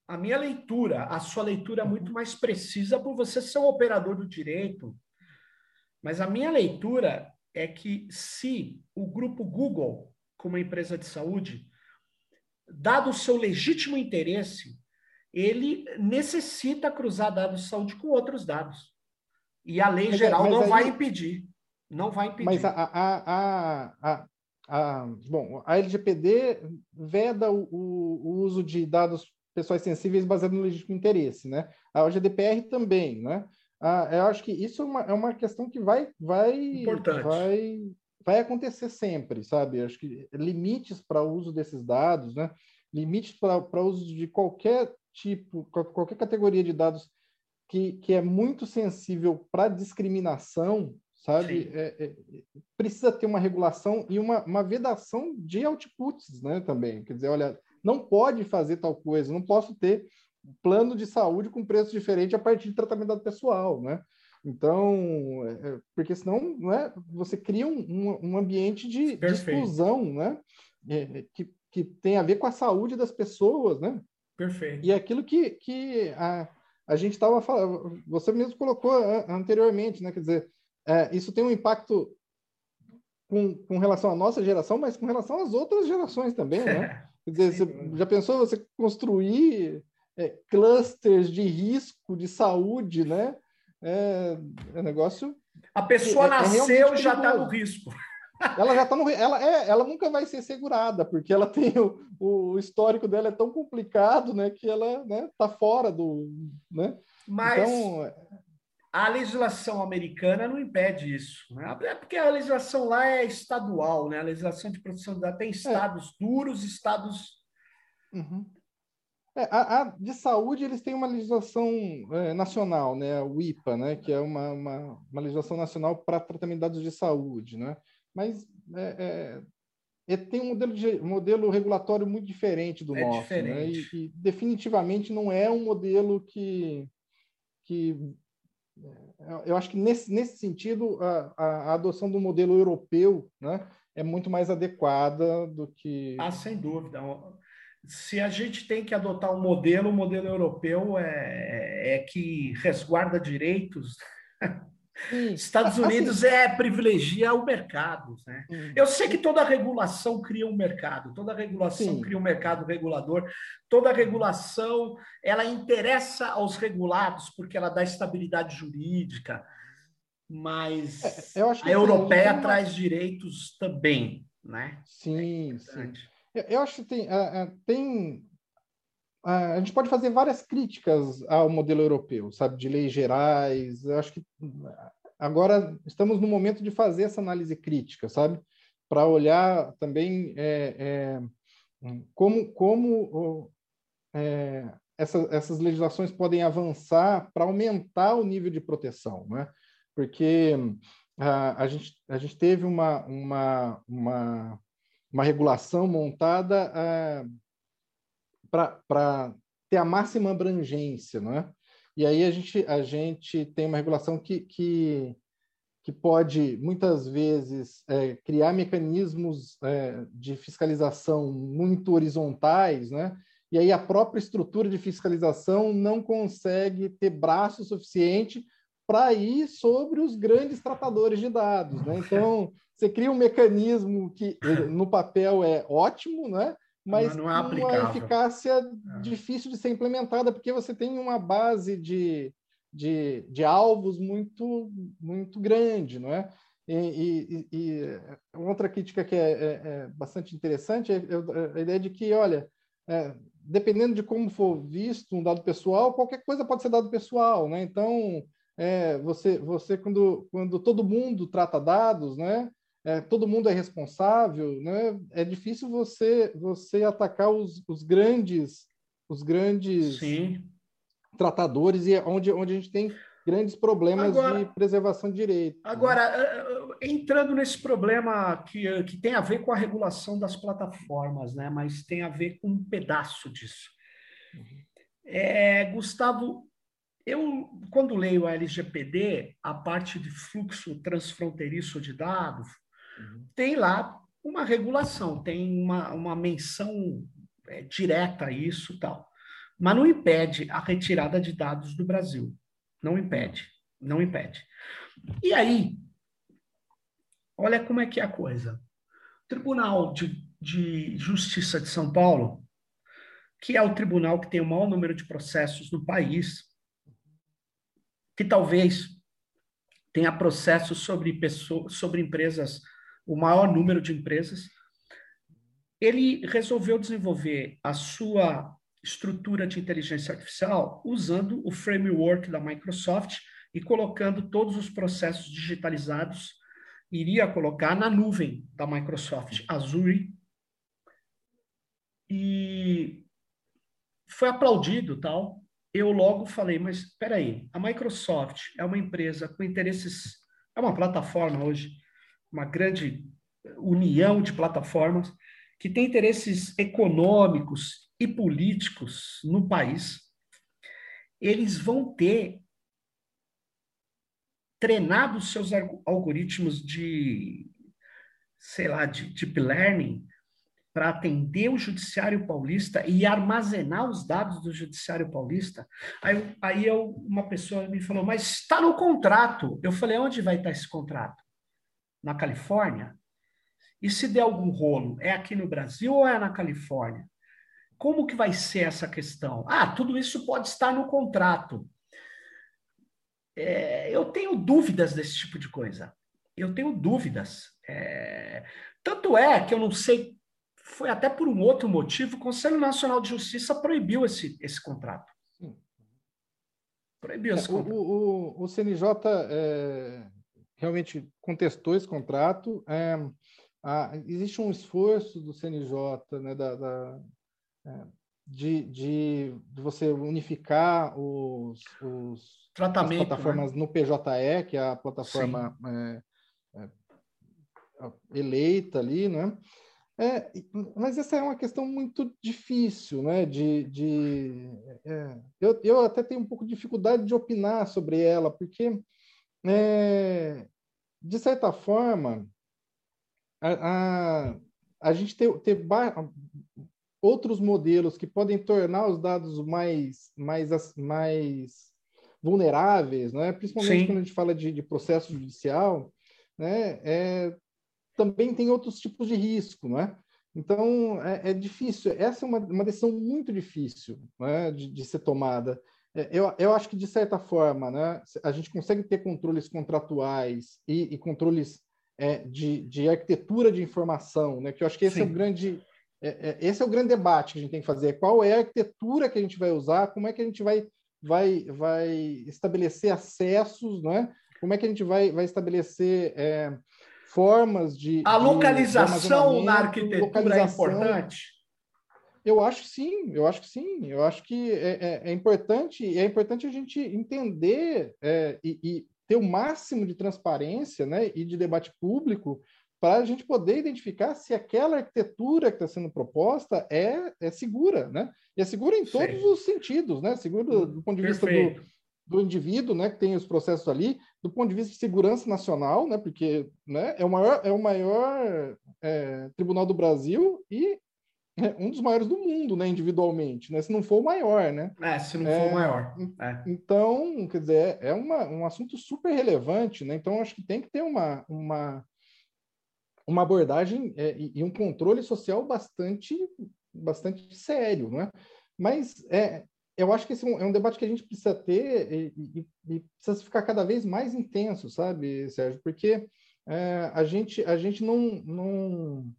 a minha leitura, a sua leitura é muito mais precisa por você ser um operador do direito. Mas a minha leitura é que se o grupo Google, como empresa de saúde, dado o seu legítimo interesse, ele necessita cruzar dados de saúde com outros dados. E a lei é, geral mas não aí... vai impedir. Não vai impedir. Mas a, a, a, a, a bom, a LGPD veda o, o, o, uso de dados pessoais sensíveis baseado no legítimo interesse, né? A GDPR também, né? Ah, eu acho que isso é uma, é uma questão que vai, vai, Importante. vai, vai acontecer sempre, sabe? Eu acho que limites para o uso desses dados, né? Limites para o uso de qualquer tipo, qualquer categoria de dados que, que é muito sensível para discriminação, sabe? É, é, precisa ter uma regulação e uma, uma vedação de outputs, né? Também. Quer dizer, olha, não pode fazer tal coisa, não posso ter plano de saúde com preço diferente a partir de tratamento dado pessoal, né? Então, é, é porque senão não é, você cria um, um, um ambiente de, de, exclusão, né? É, que, que tem a ver com a saúde das pessoas, né? Perfeito. E aquilo que, que a, a gente estava falando, você mesmo colocou anteriormente, né? Quer dizer, é, isso tem um impacto com, com relação à nossa geração, mas com relação às outras gerações também, né? Quer dizer, você, já pensou você construir é, clusters de risco de saúde, né? É, é um negócio. A pessoa é, é nasceu e já está no risco. Ela já está no. Ela, é, ela nunca vai ser segurada, porque ela tem o, o histórico dela é tão complicado, né? Que ela né, tá fora do. Né? Mas então, a legislação americana não impede isso. Né? É porque a legislação lá é estadual, né? A legislação de proteção de dados tem é. estados é. duros, estados. Uhum. É, a, a, de saúde, eles têm uma legislação é, nacional, né? O IPA, né? Que é uma, uma, uma legislação nacional para tratamento de dados de saúde, né? mas é, é, tem um modelo, de, um modelo regulatório muito diferente do é nosso. Diferente. Né? E, e, definitivamente não é um modelo que. que eu acho que nesse, nesse sentido, a, a, adoção do modelo europeu né, é muito mais adequada do que. Ah, sem dúvida. Se a gente tem que adotar um modelo, o modelo europeu é, é que resguarda direitos Estados Unidos assim, é privilegia o mercado. Né? Hum. Eu sei que toda regulação cria um mercado, toda regulação sim. cria um mercado regulador, toda regulação ela interessa aos regulados porque ela dá estabilidade jurídica, mas é, a europeia uma... traz direitos também, né? Sim, é sim. Eu acho que tem, uh, uh, tem a gente pode fazer várias críticas ao modelo europeu, sabe, de leis gerais. Eu acho que agora estamos no momento de fazer essa análise crítica, sabe, para olhar também é, é, como, como é, essa, essas legislações podem avançar para aumentar o nível de proteção, né? Porque a, a, gente, a gente teve uma, uma, uma, uma regulação montada para ter a máxima abrangência, não é? E aí a gente, a gente tem uma regulação que, que, que pode, muitas vezes, é, criar mecanismos é, de fiscalização muito horizontais, né? e aí a própria estrutura de fiscalização não consegue ter braço suficiente para ir sobre os grandes tratadores de dados. Né? Então, você cria um mecanismo que no papel é ótimo, né? Mas não é com uma eficácia é. difícil de ser implementada, porque você tem uma base de, de, de alvos muito, muito grande. Não é? E, e, e, outra crítica que é, é, é bastante interessante é, é, a ideia de que, olha, é, dependendo de como for visto um dado pessoal, qualquer coisa pode ser dado pessoal, né? Então, é, você, você quando, quando todo mundo trata dados, né? É, todo mundo é responsável, né? É difícil você você atacar os, os grandes os grandes Sim. tratadores e onde onde a gente tem grandes problemas agora, de preservação de direito. Né? Agora, né? entrando nesse problema que, que tem a ver com a regulação das plataformas, né? mas tem a ver com um pedaço disso. Uhum. É, Gustavo, eu, quando leio a LGPD, a parte de fluxo transfronteiriço de dados, uhum. tem lá uma regulação, tem uma, uma menção é, direta a isso tal. Mas não impede a retirada de dados do Brasil. Não impede, não impede. E aí, olha como é que é a coisa. O Tribunal de, de Justiça de São Paulo, que é o tribunal que tem o maior número de processos no país, que talvez tenha processos sobre pessoas, sobre empresas, o maior número de empresas, ele resolveu desenvolver a sua estrutura de inteligência artificial usando o framework da Microsoft e colocando todos os processos digitalizados, iria colocar na nuvem da Microsoft, Azure. E foi aplaudido, tal. Eu logo falei, mas espera aí, a Microsoft é uma empresa com interesses, é uma plataforma hoje, uma grande união de plataformas que tem interesses econômicos e políticos no país, eles vão ter treinado seus algoritmos de, sei lá, de deep learning para atender o judiciário paulista e armazenar os dados do judiciário paulista. Aí, aí eu, uma pessoa me falou, mas está no contrato. Eu falei, onde vai estar esse contrato? Na Califórnia? E se der algum rolo, é aqui no Brasil ou é na Califórnia? Como que vai ser essa questão? Ah, tudo isso pode estar no contrato. É, eu tenho dúvidas desse tipo de coisa. Eu tenho dúvidas. É, tanto é que eu não sei, foi até por um outro motivo, o Conselho Nacional de Justiça proibiu esse, esse contrato. Proibiu esse é, contrato. O, o, o CNJ é, realmente contestou esse contrato. É, existe um esforço do CNJ, né, da, da de, de, de, você unificar os, os as né? plataformas né? no PJE, que é a plataforma é, é, eleita ali, né? É, mas essa é uma questão muito difícil, né? De, de é, eu, eu até tenho um pouco de dificuldade de opinar sobre ela, porque é, de certa forma a, a, a gente ter, ter outros modelos que podem tornar os dados mais, mais, mais vulneráveis, né? principalmente Sim. quando a gente fala de, de processo judicial, né? É, também tem outros tipos de risco, não é? Então, é, é difícil. Essa é uma, uma decisão muito difícil né? de, de ser tomada. É, eu, eu acho que, de certa forma, né, a gente consegue ter controles contratuais e, e controles é, de, de arquitetura de informação, né, que eu acho que esse Sim. é o grande é, é, esse é o grande debate que a gente tem que fazer. Qual é a arquitetura que a gente vai usar? Como é que a gente vai, vai, vai estabelecer acessos? Não é? Como é que a gente vai, vai estabelecer é, formas de. A localização de na arquitetura localização. é importante? Eu acho que sim, eu acho que sim. Eu acho que é, é, é importante, é importante a gente entender é, e, e, ter o máximo de transparência né, e de debate público para a gente poder identificar se aquela arquitetura que está sendo proposta é, é segura, né? E é segura em todos Sim. os sentidos, né? Segura do, do ponto de vista do, do indivíduo, né, que tem os processos ali, do ponto de vista de segurança nacional, né, porque né, é o maior, é o maior é, tribunal do Brasil e um dos maiores do mundo, né, individualmente, né, se não for o maior, né? É, se não for o maior. É. Então, quer dizer, é uma, um assunto super relevante, né? Então, acho que tem que ter uma, uma, uma abordagem é, e um controle social bastante, bastante sério, não é? Mas é, eu acho que esse é um, é debate que a gente precisa ter e, e, e, precisa ficar cada vez mais intenso, sabe, Sérgio? Porque é, a gente a gente não, não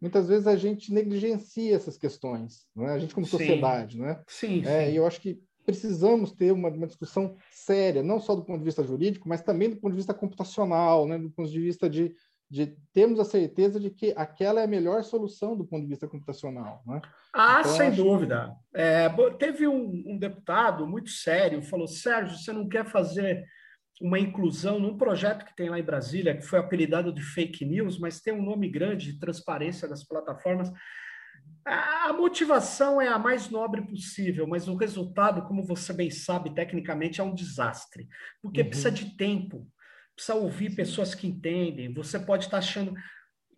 muitas vezes a gente negligencia essas questões, é? A gente como sim. sociedade, não é? Sim, é, sim. E eu acho que precisamos ter uma, uma, discussão séria, não só do ponto de vista jurídico, mas também do ponto de vista computacional, né? Do ponto de vista de de termos a certeza de que aquela é a melhor solução do ponto de vista computacional. Né? Ah, então, sem acho... dúvida. É, teve um, um, deputado muito sério, falou, Sérgio, você não quer fazer uma inclusão num projeto que tem lá em Brasília, que foi apelidado de fake news, mas tem um nome grande de transparência das plataformas. A motivação é a mais nobre possível, mas o resultado, como você bem sabe, tecnicamente é um desastre, porque uhum. precisa de tempo precisa ouvir pessoas que entendem. Você pode estar achando.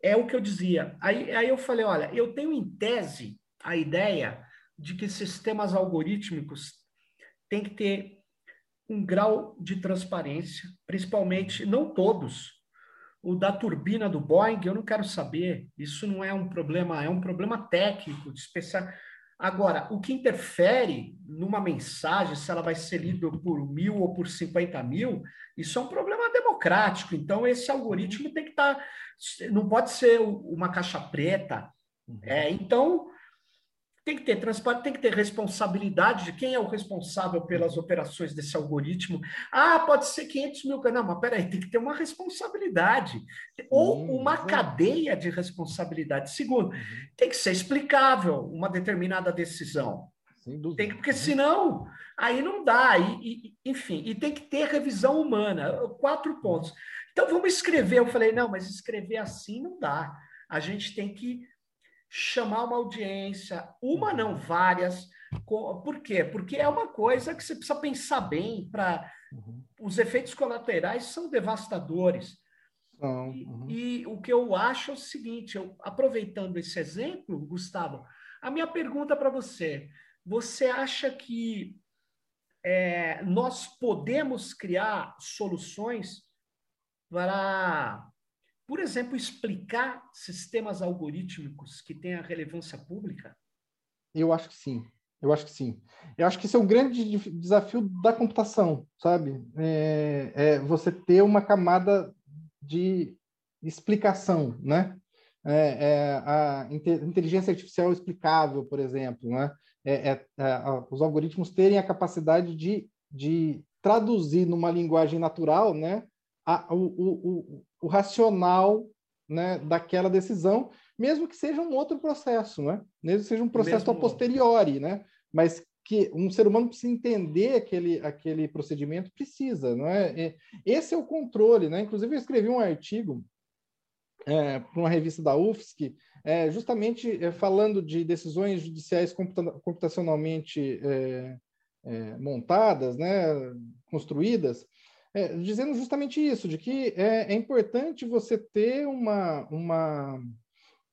É o que eu dizia. Aí, aí eu falei: olha, eu tenho em tese a ideia de que sistemas algorítmicos têm que ter um grau de transparência, principalmente, não todos. O da turbina do Boeing, eu não quero saber. Isso não é um problema, é um problema técnico, de especial. Agora, o que interfere numa mensagem, se ela vai ser lida por mil ou por 50 mil, isso é um problema democrático. Então, esse algoritmo tem que estar. Tá, não pode ser uma caixa preta. Uhum. É, então, tem que ter transparência, tem que ter responsabilidade de quem é o responsável pelas operações desse algoritmo. Ah, pode ser 500 mil. Não, mas peraí, tem que ter uma responsabilidade. Ou uma cadeia de responsabilidade. Segundo, uhum. tem que ser explicável uma determinada decisão. Tem que, porque uhum. senão, aí não dá. E, e, enfim, e tem que ter revisão humana. Quatro pontos. Então, vamos escrever. Eu falei, não, mas escrever assim não dá. A gente tem que chamar uma audiência, uma uhum. não, várias. Por quê? Porque é uma coisa que você precisa pensar bem para uhum. os efeitos colaterais são devastadores. Uhum. E, e, o que eu acho é o seguinte, eu, aproveitando esse exemplo, Gustavo, a minha pergunta para você: você acha que é, nós podemos criar soluções para por exemplo, explicar sistemas algorítmicos que têm a relevância pública? Eu acho que sim. Eu acho que sim. Eu acho que esse é o grande desafio da computação, sabe? É, é você ter uma camada de explicação, né? É, é a inteligência artificial explicável, por exemplo, né? É, é os algoritmos terem a capacidade de, de traduzir numa linguagem natural, né? A, o, o, o racional né, daquela decisão, mesmo que seja um outro processo, né? mesmo que seja um processo mesmo... a posteriori, né? mas que um ser humano precisa entender aquele, aquele procedimento, precisa, não é? Esse é o controle, né? Inclusive, eu escrevi um artigo é, para uma revista da UFSC, é, justamente é, falando de decisões judiciais computa computacionalmente é, é, montadas, né, construídas, é, dizendo justamente isso, de que é, é importante você ter uma, uma,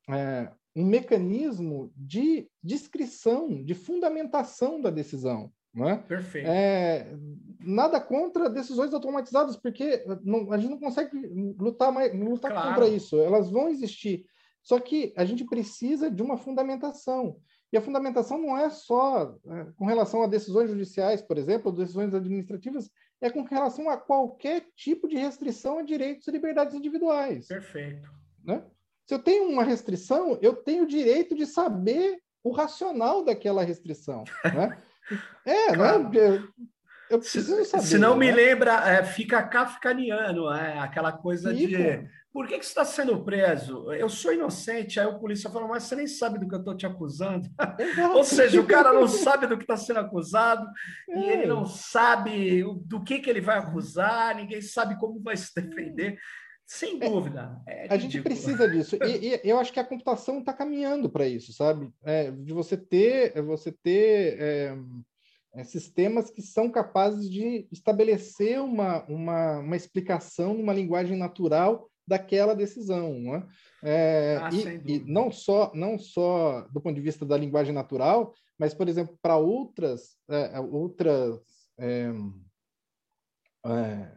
é, um mecanismo de descrição, de fundamentação da decisão. Não é? Perfeito. É, nada contra decisões automatizadas, porque não, a gente não consegue lutar, mais, lutar claro. contra isso. Elas vão existir. Só que a gente precisa de uma fundamentação. E a fundamentação não é só é, com relação a decisões judiciais, por exemplo, ou decisões administrativas, é com relação a qualquer tipo de restrição a direitos e liberdades individuais. Perfeito. Né? Se eu tenho uma restrição, eu tenho o direito de saber o racional daquela restrição. Né? É, claro. né? Eu preciso saber. Se não né? me lembra, é, fica kafkaniano, é, aquela coisa fica. de por que, que você está sendo preso? Eu sou inocente. Aí o polícia fala, mas você nem sabe do que eu estou te acusando. Ou seja, o cara não sabe do que está sendo acusado é. e ele não sabe do que, que ele vai acusar, ninguém sabe como vai se defender. Sem é, dúvida. É a gente precisa disso. E, e, eu acho que a computação está caminhando para isso, sabe? É, de você ter, você ter é, é, sistemas que são capazes de estabelecer uma, uma, uma explicação numa linguagem natural daquela decisão. Né? É, ah, e, e, não só não só do ponto de vista da linguagem natural, mas, por exemplo, para outras, é, outras, é, é,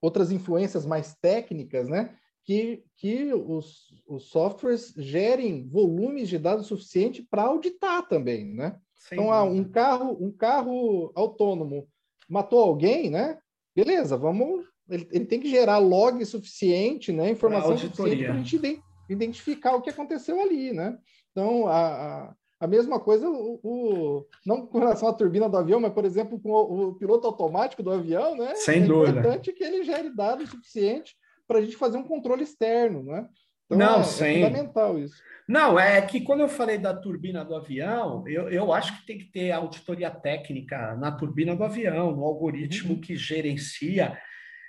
outras influências mais técnicas, né? que, que os, os softwares gerem volumes de dados suficiente para auditar também, né? Sem então, ah, um carro, um carro autônomo matou alguém, né? Beleza, vamos. Ele, ele tem que gerar log suficiente, né? Informação suficiente para a gente identificar o que aconteceu ali, né? Então, a, a, a mesma coisa, o, o, não com relação à turbina do avião, mas, por exemplo, com o, o piloto automático do avião, né? Sem é dúvida. importante que ele gere dados suficiente para a gente fazer um controle externo, né? Então, não, é, sim. é fundamental isso. Não, é que quando eu falei da turbina do avião, eu, eu acho que tem que ter auditoria técnica na turbina do avião, no algoritmo uhum. que gerencia.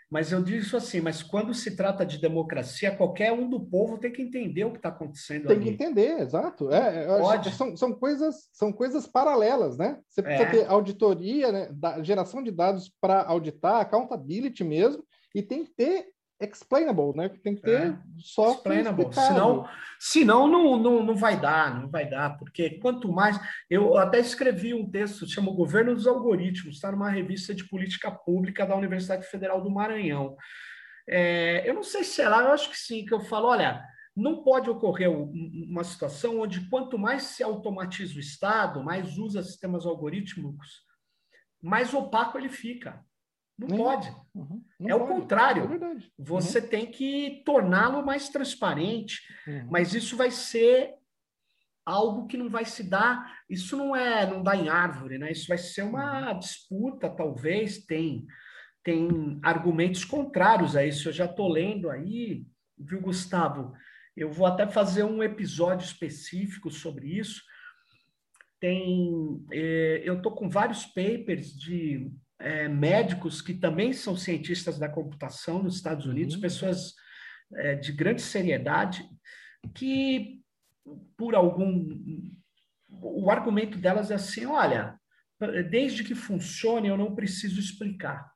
Mas eu disse assim, mas quando se trata de democracia, qualquer um do povo tem que entender o que está acontecendo tem ali. que entender, exato. É, Pode. São, são, coisas, são coisas paralelas, né? Você precisa é. ter auditoria, né? da, geração de dados para auditar, accountability mesmo, e tem que ter explainable, né? Tem que ter é, software explainable. Senão, senão não, não, não vai dar, não vai dar, porque quanto mais. Eu até escrevi um texto, chama Governo dos Algoritmos, está numa revista de política pública da Universidade Federal do Maranhão. É, eu não sei se é lá, eu acho que sim, que eu falo, olha, não pode ocorrer uma situação onde quanto mais se automatiza o Estado, mais usa sistemas algorítmicos, mais opaco ele fica. Não Nem, pode. Uhum, não é pode. o contrário. É Você uhum. tem que torná-lo mais transparente, uhum. mas isso vai ser algo que não vai se dar. Isso não é, não dá em árvore, né? Isso vai ser uma uhum. disputa, talvez. Tem, tem argumentos contrários a isso. Eu já estou lendo aí, viu, Gustavo? Eu vou até fazer um episódio específico sobre isso. Tem, eh, eu estou com vários papers de é, médicos que também são cientistas da computação nos Estados Unidos, uhum. pessoas é, de grande seriedade, que por algum. O argumento delas é assim: olha, desde que funcione, eu não preciso explicar.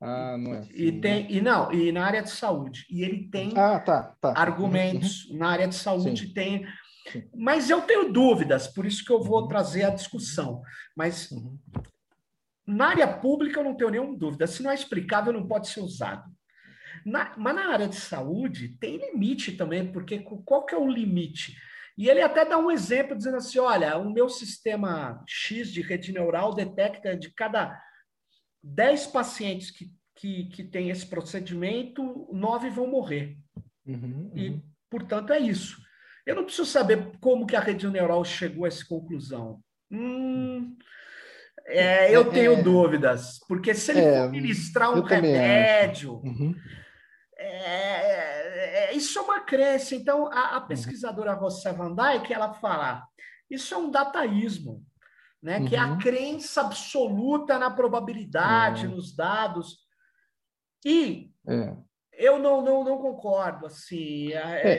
Ah, não é assim, e né? tem e não e na área de saúde e ele tem ah, tá, tá. argumentos uhum. na área de saúde Sim. tem mas eu tenho dúvidas por isso que eu vou uhum. trazer a discussão mas uhum. Na área pública, eu não tenho nenhuma dúvida. Se não é explicável, não pode ser usado. Na, mas na área de saúde, tem limite também, porque qual que é o limite? E ele até dá um exemplo dizendo assim: olha, o meu sistema X de rede neural detecta de cada 10 pacientes que, que, que tem esse procedimento, nove vão morrer. Uhum, uhum. E, portanto, é isso. Eu não preciso saber como que a rede neural chegou a essa conclusão. Hum, é, eu é, tenho é, dúvidas, porque se ele é, for ministrar um remédio, uhum. É, é, isso é uma crença. Então, a, a uhum. pesquisadora uhum. Rosa Van Dyke, ela fala, isso é um dataísmo, né? Uhum. que é a uhum. crença absoluta na probabilidade, uhum. nos dados. E eu não, não, não concordo. Assim,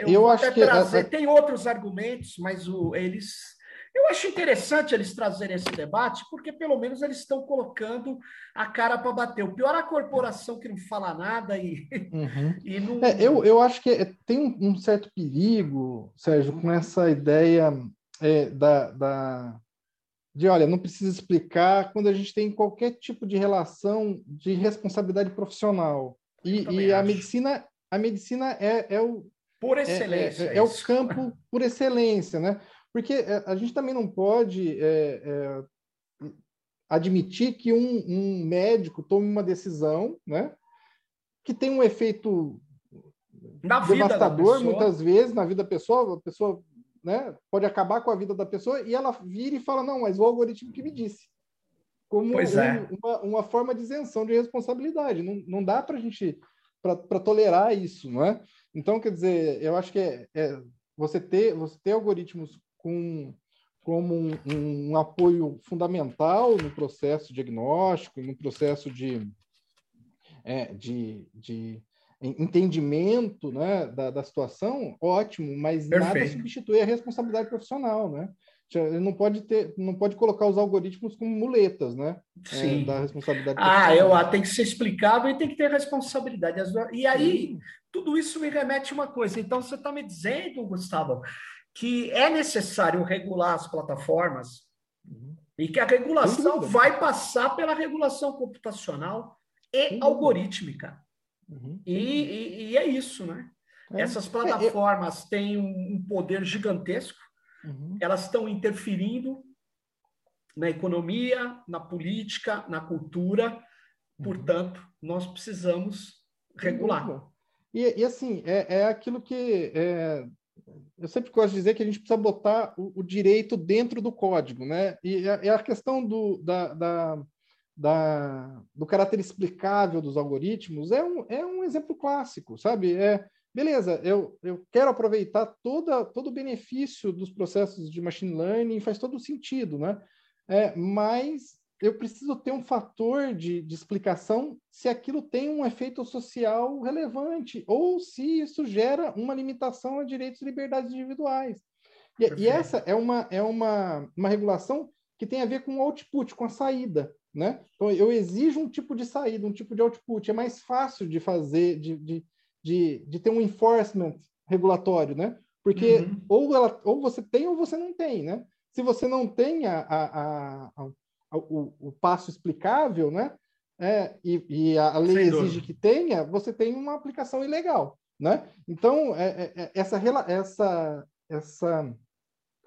eu, eu acho que trazer, tem outros argumentos, mas o, eles eu acho interessante eles trazerem esse debate, porque pelo menos eles estão colocando a cara para bater. O pior é a corporação que não fala nada e, uhum. e não. É, eu, eu acho que é, tem um, certo perigo, Sérgio, com essa ideia é, da, da, de, olha, não precisa explicar quando a gente tem qualquer tipo de relação de responsabilidade profissional. E, e a medicina, a medicina é, é o. Por é, é, excelência. É o campo por excelência, né? Porque é, a gente também não pode é, é, admitir que um, um, médico tome uma decisão né, que tem um efeito na devastador, muitas vezes, na vida da pessoa. A pessoa né, pode acabar com a vida da pessoa e ela vira e fala: não, mas o algoritmo que me disse. Como um, é. uma, uma, forma de isenção de responsabilidade. Não, não dá para a gente para tolerar isso, não é? Então, quer dizer, eu acho que é, é, você ter você ter algoritmos com, como um, um, apoio fundamental no processo diagnóstico, no processo de, é, de, de entendimento né, da, da situação, ótimo, mas Perfeito. nada substitui a responsabilidade profissional, né? Ele não pode ter, não pode colocar os algoritmos como muletas, né? É, Sim. É, da responsabilidade. Ah, eu ah, tem que ser explicável e tem que ter responsabilidade. E aí, Sim. tudo isso me remete a uma coisa. Então, você está me dizendo, Gustavo, que é necessário regular as plataformas uhum. e que a regulação vai passar pela regulação computacional e uhum. algorítmica. Uhum. E, e, e, é isso, né? É. Essas plataformas é, eu... têm um poder gigantesco Uhum. Elas estão interferindo na economia, na política, na cultura. Uhum. Portanto, nós precisamos regular. E, e assim, é, é, aquilo que é, eu sempre gosto de dizer que a gente precisa botar o, o direito dentro do código, né? E a, é, a questão do, da, da, da, do caráter explicável dos algoritmos é um, é um exemplo clássico, sabe? É, beleza, eu, eu quero aproveitar toda, todo o benefício dos processos de machine learning, faz todo sentido, né? É, mas eu preciso ter um fator de, de explicação se aquilo tem um efeito social relevante ou se isso gera uma limitação a direitos e liberdades individuais. E, e essa é uma, é uma, uma regulação que tem a ver com o output, com a saída. Né? Então, eu exijo um tipo de saída, um tipo de output. É mais fácil de fazer, de, de, de, de ter um enforcement regulatório, né? Porque uhum. ou, ela, ou você tem ou você não tem, né? Se você não tem a, a, a, o, o, passo explicável, né? É, e, e, a lei exige que tenha, você tem uma aplicação ilegal, né? Então, é, é, é essa, essa, essa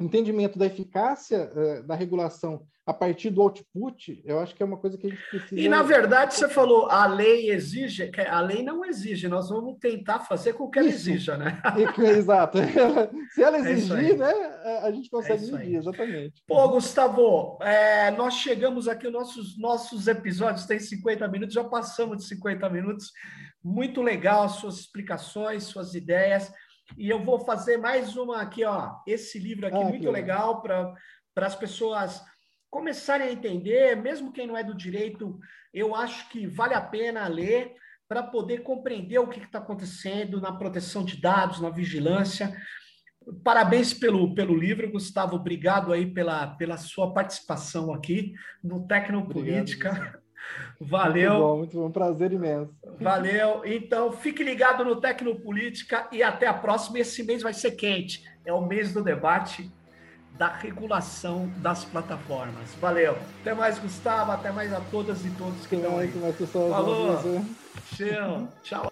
entendimento da eficácia é, da regulação a partir do output, eu acho que é uma coisa que a gente precisa. E na verdade você falou, a lei exige, a lei não exige, nós vamos tentar fazer com que ela Isso. exija, né? Exato. Se ela é exigir, é né, a gente consegue é medir, exatamente. Pô, Gustavo, é, nós chegamos aqui, nossos, nossos episódios têm 50 minutos, já passamos de 50 minutos. Muito legal as suas explicações, suas ideias. E eu vou fazer mais uma aqui, ó. Esse livro aqui, ah, muito legal, legal para as pessoas começarem a entender, mesmo quem não é do direito, eu acho que vale a pena ler para poder compreender o que está acontecendo na proteção de dados, na vigilância. Parabéns pelo, pelo livro, Gustavo. Obrigado aí pela, pela sua participação aqui no Tecnopolítica. Obrigado, Valeu. Muito bom, muito bom. Prazer imenso. Valeu. Então, fique ligado no Tecnopolítica e até a próxima. Esse mês vai ser quente. É o mês do debate da regulação das plataformas. Valeu. Até mais, Gustavo. Até mais a todas e todos que estão aí. Falou. Tchau. Tchau.